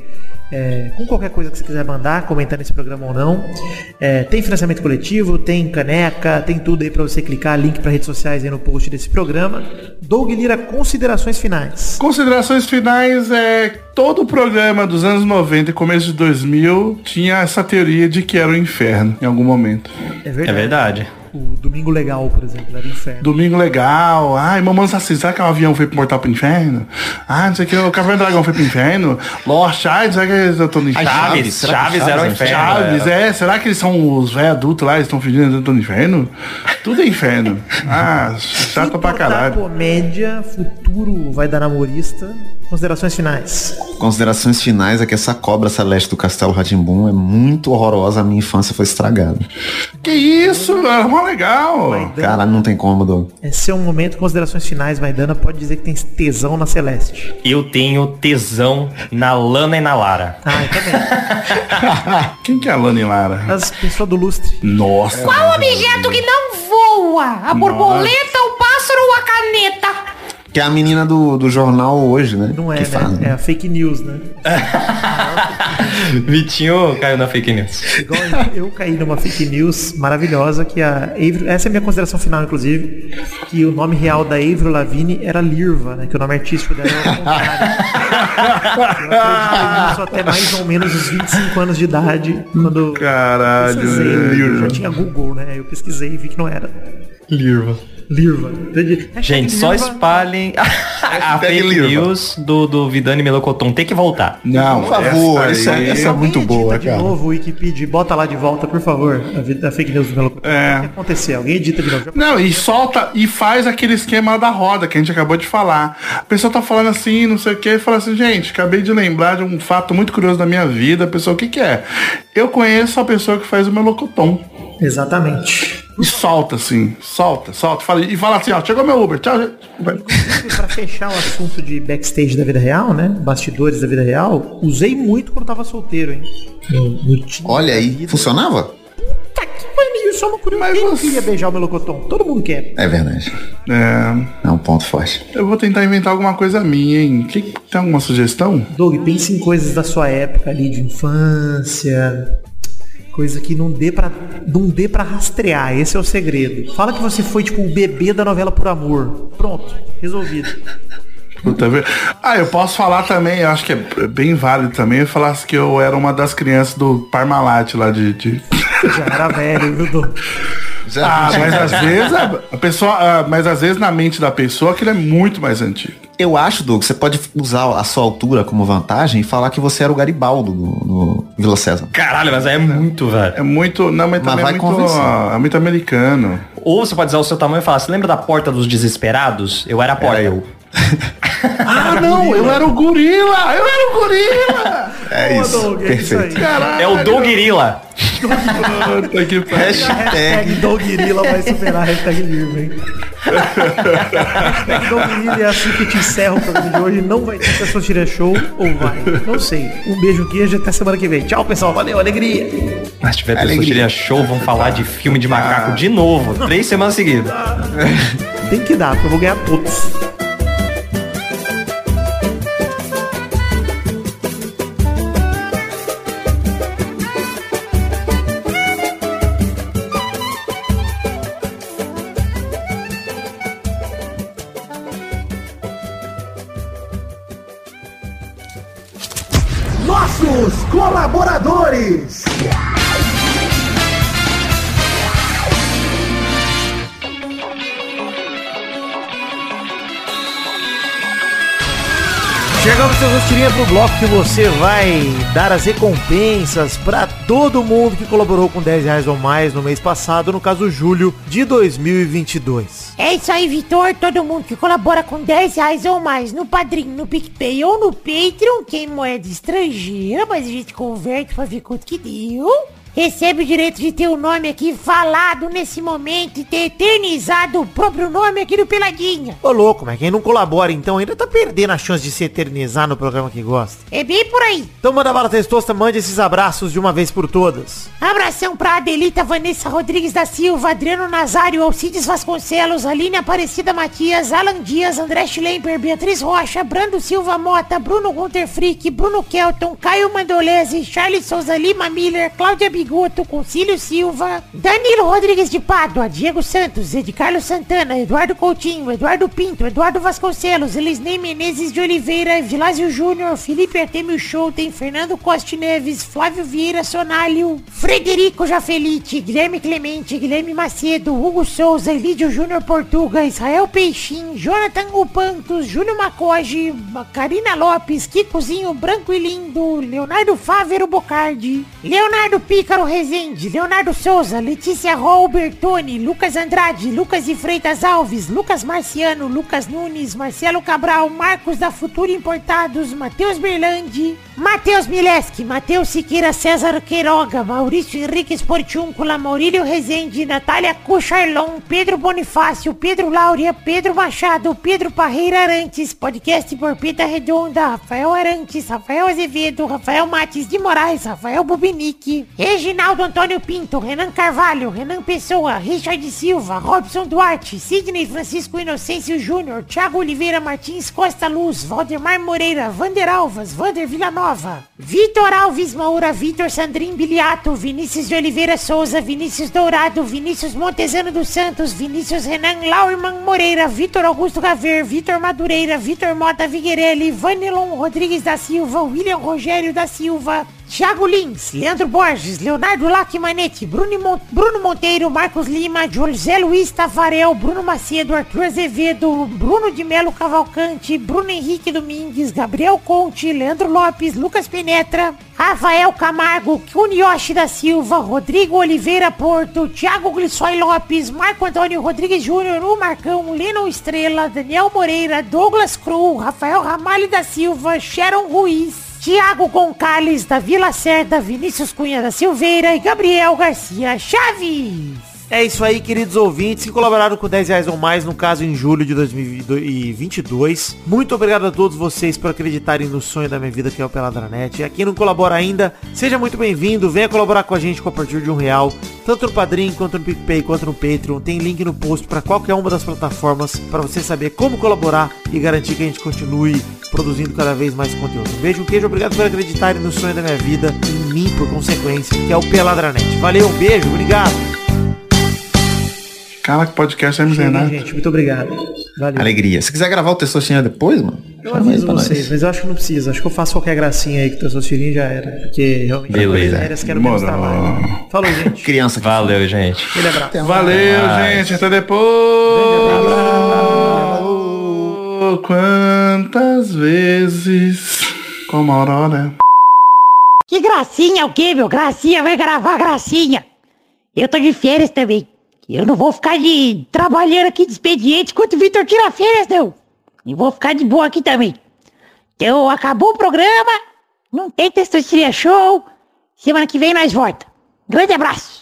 é, com qualquer coisa que você quiser mandar, comentando esse programa ou não. É, tem financiamento coletivo, tem caneca, tem tudo aí para você clicar, link para redes sociais aí no post desse programa. Doug Lira, considerações finais. Considerações finais é todo o programa dos anos 90 e começo de 2000 tinha essa teoria de que era o inferno em algum momento. É É verdade. O Domingo Legal, por exemplo, era inferno. Domingo legal. Ai, mamãe assassina. Será que o avião foi pro mortal pro inferno? Ah, não sei o que. O Cavaleiro Dragão foi pro inferno. Lost, ai, será que eu tô no inferno? Chaves, Chaves Chaves era o é inferno. Chaves, era. é. Será que eles são os velhos adultos lá? Eles estão fingindo que estão no inferno? Tudo é inferno. Ah, chato pra caralho. comédia, futuro vai dar namorista. Considerações finais. Considerações finais é que essa cobra celeste do Castelo Ratimbum é muito horrorosa. A minha infância foi estragada. Que isso? É mó legal. Maidana, Caralho, não tem como, Doug. Esse é um momento, considerações finais, Maidana pode dizer que tem tesão na Celeste. Eu tenho tesão na Lana e na Lara. Ah, também. *laughs* Quem que é a Lani Lara? As pessoas do lustre. Nossa. Qual objeto que não voa? A borboleta, o pássaro ou a caneta? Que é a menina do, do jornal hoje, né? Não é, que né? fala. É a fake news, né? *laughs* Vitinho caiu na fake news. Igual eu, eu caí numa fake news maravilhosa que a Avril, essa é a minha consideração final, inclusive, que o nome real da Avril Lavigne era Lirva, né? Que o nome artístico dela era o contrário. Eu acreditei nisso até mais ou menos os 25 anos de idade, quando Caralho. pesquisei. velho. Já tinha Google, né? Eu pesquisei e vi que não era. Lirva. Lirva. Gente, só Lirva. espalhem *laughs* a fake Lirva. news do, do Vidani Melocoton. Tem que voltar. Não, Por favor, essa isso é- aí- essa é Alguém muito edita boa, de cara. novo o Wikipedia, bota lá de volta, por favor, a, a fake news do Melocotão. É. O que aconteceu? Alguém edita de novo. Não, e solta e faz aquele esquema da roda que a gente acabou de falar. A pessoa tá falando assim, não sei o que, e fala assim, gente, acabei de lembrar de um fato muito curioso da minha vida. A pessoa, o que que é? Eu conheço a pessoa que faz o meu locotom. Exatamente. E solta assim, solta, solta. Fala, e fala assim, ó, chegou meu Uber, tchau. gente. Pra fechar o assunto de backstage da vida real, né? Bastidores da vida real, usei muito quando tava solteiro, hein? No, no Tinder Olha aí, funcionava? Tá que pariu, só uma curiosidade. Mas Quem você- queria beijar o melocotão? Todo mundo quer. É verdade. É, É um ponto forte. eu vou tentar inventar alguma coisa minha, hein? Que, tem alguma sugestão? Doug, pense em coisas da sua época ali de infância. Coisa que não dê pra não dê para rastrear, esse é o segredo. Fala que você foi tipo o bebê da novela Por Amor. Pronto, resolvido. Puta, ver- ah, eu posso falar também, eu acho que é bem válido também, eu falasse que eu era uma das crianças do Parmalat lá de- de... Já era velho, viu, *laughs* Doug? Ah, mas às vezes a, a pessoa, ah, mas às vezes na mente da pessoa aquilo é muito mais antigo. Eu acho, Doug, você pode usar a sua altura como vantagem e falar que você era o Garibaldo do, do Vila César. Caralho, mas aí é muito, velho. É muito, não, mas, Mas também é muito, ah, é muito americano. Ou você pode usar o seu tamanho e falar, você lembra da porta dos desesperados? Eu era a porta. Era eu. Ah, não, eu era o gorila, eu era o gorila. É Boa, isso. Doug, é isso Perfeito. aí. Caralho. É o Dogirila. Puta que pariu. Hashtag Hashtag. Dogirila vai superar a hashtag livre, hein? hashtag Dogirila é assim que te encerra o programa de hoje. Não vai ter pessoa tira show ou vai? Não sei. Um beijo, queijo até semana que vem. Tchau, pessoal. Valeu, alegria. Mas se tiver pessoa tiria show, vão falar de filme de macaco de novo. Três semanas seguidas. Tem que dar, porque eu vou ganhar todos. Colaboradores. Chegamos, seus rostinhas, pro bloco que você vai dar as recompensas pra todo mundo que colaborou com 10 reais ou mais no mês passado, no caso julho de 2022. É isso aí, Vitor. Todo mundo que colabora com 10 reais ou mais no Padrinho, no PicPay ou no Patreon, que é moeda estrangeira, mas a gente converte pra ver quanto que deu. Recebe o direito de ter o nome aqui falado nesse momento e ter eternizado o próprio nome aqui do Peladinha. Ô louco, mas quem não colabora então ainda tá perdendo a chance de se eternizar no programa que gosta. É bem por aí. Então manda bala testosta, mande esses abraços de uma vez por todas. Abração pra Adelita Vanessa Rodrigues da Silva, Adriano Nazário, Alcides Vasconcelos, Aline Aparecida Matias, Alan Dias, André Schlemper, Beatriz Rocha, Brando Silva Mota, Bruno Gunter Frick, Bruno Kelton, Caio Mandolese, Charles Souza Lima Miller, Cláudia Bigoto, Concílio Silva, Danilo Rodrigues de Pádua, Diego Santos, Ed Carlos Santana, Eduardo Coutinho, Eduardo Pinto, Eduardo Vasconcelos, Elisnei Menezes de Oliveira, Vilásio Júnior, Felipe Artemio Schouten, Fernando Costa Neves, Flávio Vieira Sonalho, Frederico Jafelite, Guilherme Clemente, Guilherme Macedo, Hugo Souza, Elídio Júnior Portuga, Israel Peixim, Jonathan Upantos, Júlio Macoge, Karina Lopes, Kikozinho Branco e Lindo, Leonardo Fávero Bocardi, Leonardo Pícaro Rezende, Leonardo Souza, Letícia Robertoni, Lucas Andrade, Lucas de Freitas Alves, Lucas Marciano, Lucas Nunes, Marcelo Cabral, Marcos da Futura Importados, Matheus Berlandi, Matheus Mileski, Matheus Siqueira César Queiroga, Maurício Henrique Sportiúncula, Maurílio Rezende, Natália Cucharlon, Pedro Bonifácio, Pedro Láurea, Pedro Machado, Pedro Parreira Arantes, podcast por Pita Redonda, Rafael Arantes, Rafael Azevedo, Rafael Mates de Moraes, Rafael Bubinique, Reginaldo Antônio Pinto, Renan Carvalho, Renan Pessoa, Richard Silva, Robson Duarte, Sidney Francisco Inocêncio Júnior, Thiago Oliveira Martins Costa Luz, Valdemar Moreira, Vander Alvas, Vander Villanova, Vitor Alves Moura, Vitor Sandrin Biliato, Vinícius de Oliveira Souza, Vinícius Dourado, Vinícius Montezano dos Santos, Vinícius Renan Laurman Moreira, Vitor Augusto Gaver, Vitor Madureira, Vitor Mota Viguerelli, Vanilon Rodrigues da Silva, William Rogério da Silva, Thiago Lins, Leandro Borges, Leonardo Lacmanetti, Bruno, Bruno Monteiro, Marcos Lima, José Luiz Tafarel, Bruno Macedo, Arthur Azevedo, Bruno de Melo Cavalcante, Bruno Henrique Domingues, Gabriel Conte, Leandro Lopes, Lucas Penetra, Rafael Camargo, Kunioshi da Silva, Rodrigo Oliveira Porto, Thiago Glissói Lopes, Marco Antônio Rodrigues Júnior, o Marcão, Leno Estrela, Daniel Moreira, Douglas Cruz, Rafael Ramalho da Silva, Sharon Ruiz, Tiago Goncalves da Vila Cerda, Vinícius Cunha da Silveira e Gabriel Garcia Chaves. É isso aí, queridos ouvintes que colaboraram com 10 reais ou mais, no caso em julho de 2022. Muito obrigado a todos vocês por acreditarem no sonho da minha vida que é o Peladranet. E a quem não colabora ainda, seja muito bem-vindo, venha colaborar com a gente com a partir de um real, tanto no Padrim, quanto no PicPay, quanto no Patreon. Tem link no post para qualquer uma das plataformas para você saber como colaborar e garantir que a gente continue produzindo cada vez mais conteúdo. Um beijo, um queijo, obrigado por acreditarem no sonho da minha vida em mim, por consequência, que é o Peladranet. Valeu, um beijo, obrigado. Cara, que podcast é Chega, miserável. gente, muito obrigado. Valeu. Alegria. Se quiser gravar o Testosterinha depois, mano, Eu aviso vocês, mas eu acho que não precisa. Acho que eu faço qualquer gracinha aí que o Testosterina já era. Porque realmente Beleza. férias quero menos trabalho. Falou, gente. Criança que Valeu, gente. Aquele abraço. Valeu, Vai. gente. Até depois. Quantas vezes. Como a Aurora. Que gracinha o quê, meu? Gracinha, vai gravar gracinha. Eu tô de férias também. Eu não vou ficar de trabalhando aqui de expediente enquanto o Vitor tira férias, não. E vou ficar de boa aqui também. Então, acabou o programa. Não tem testosterona show. Semana que vem nós volta. Grande abraço.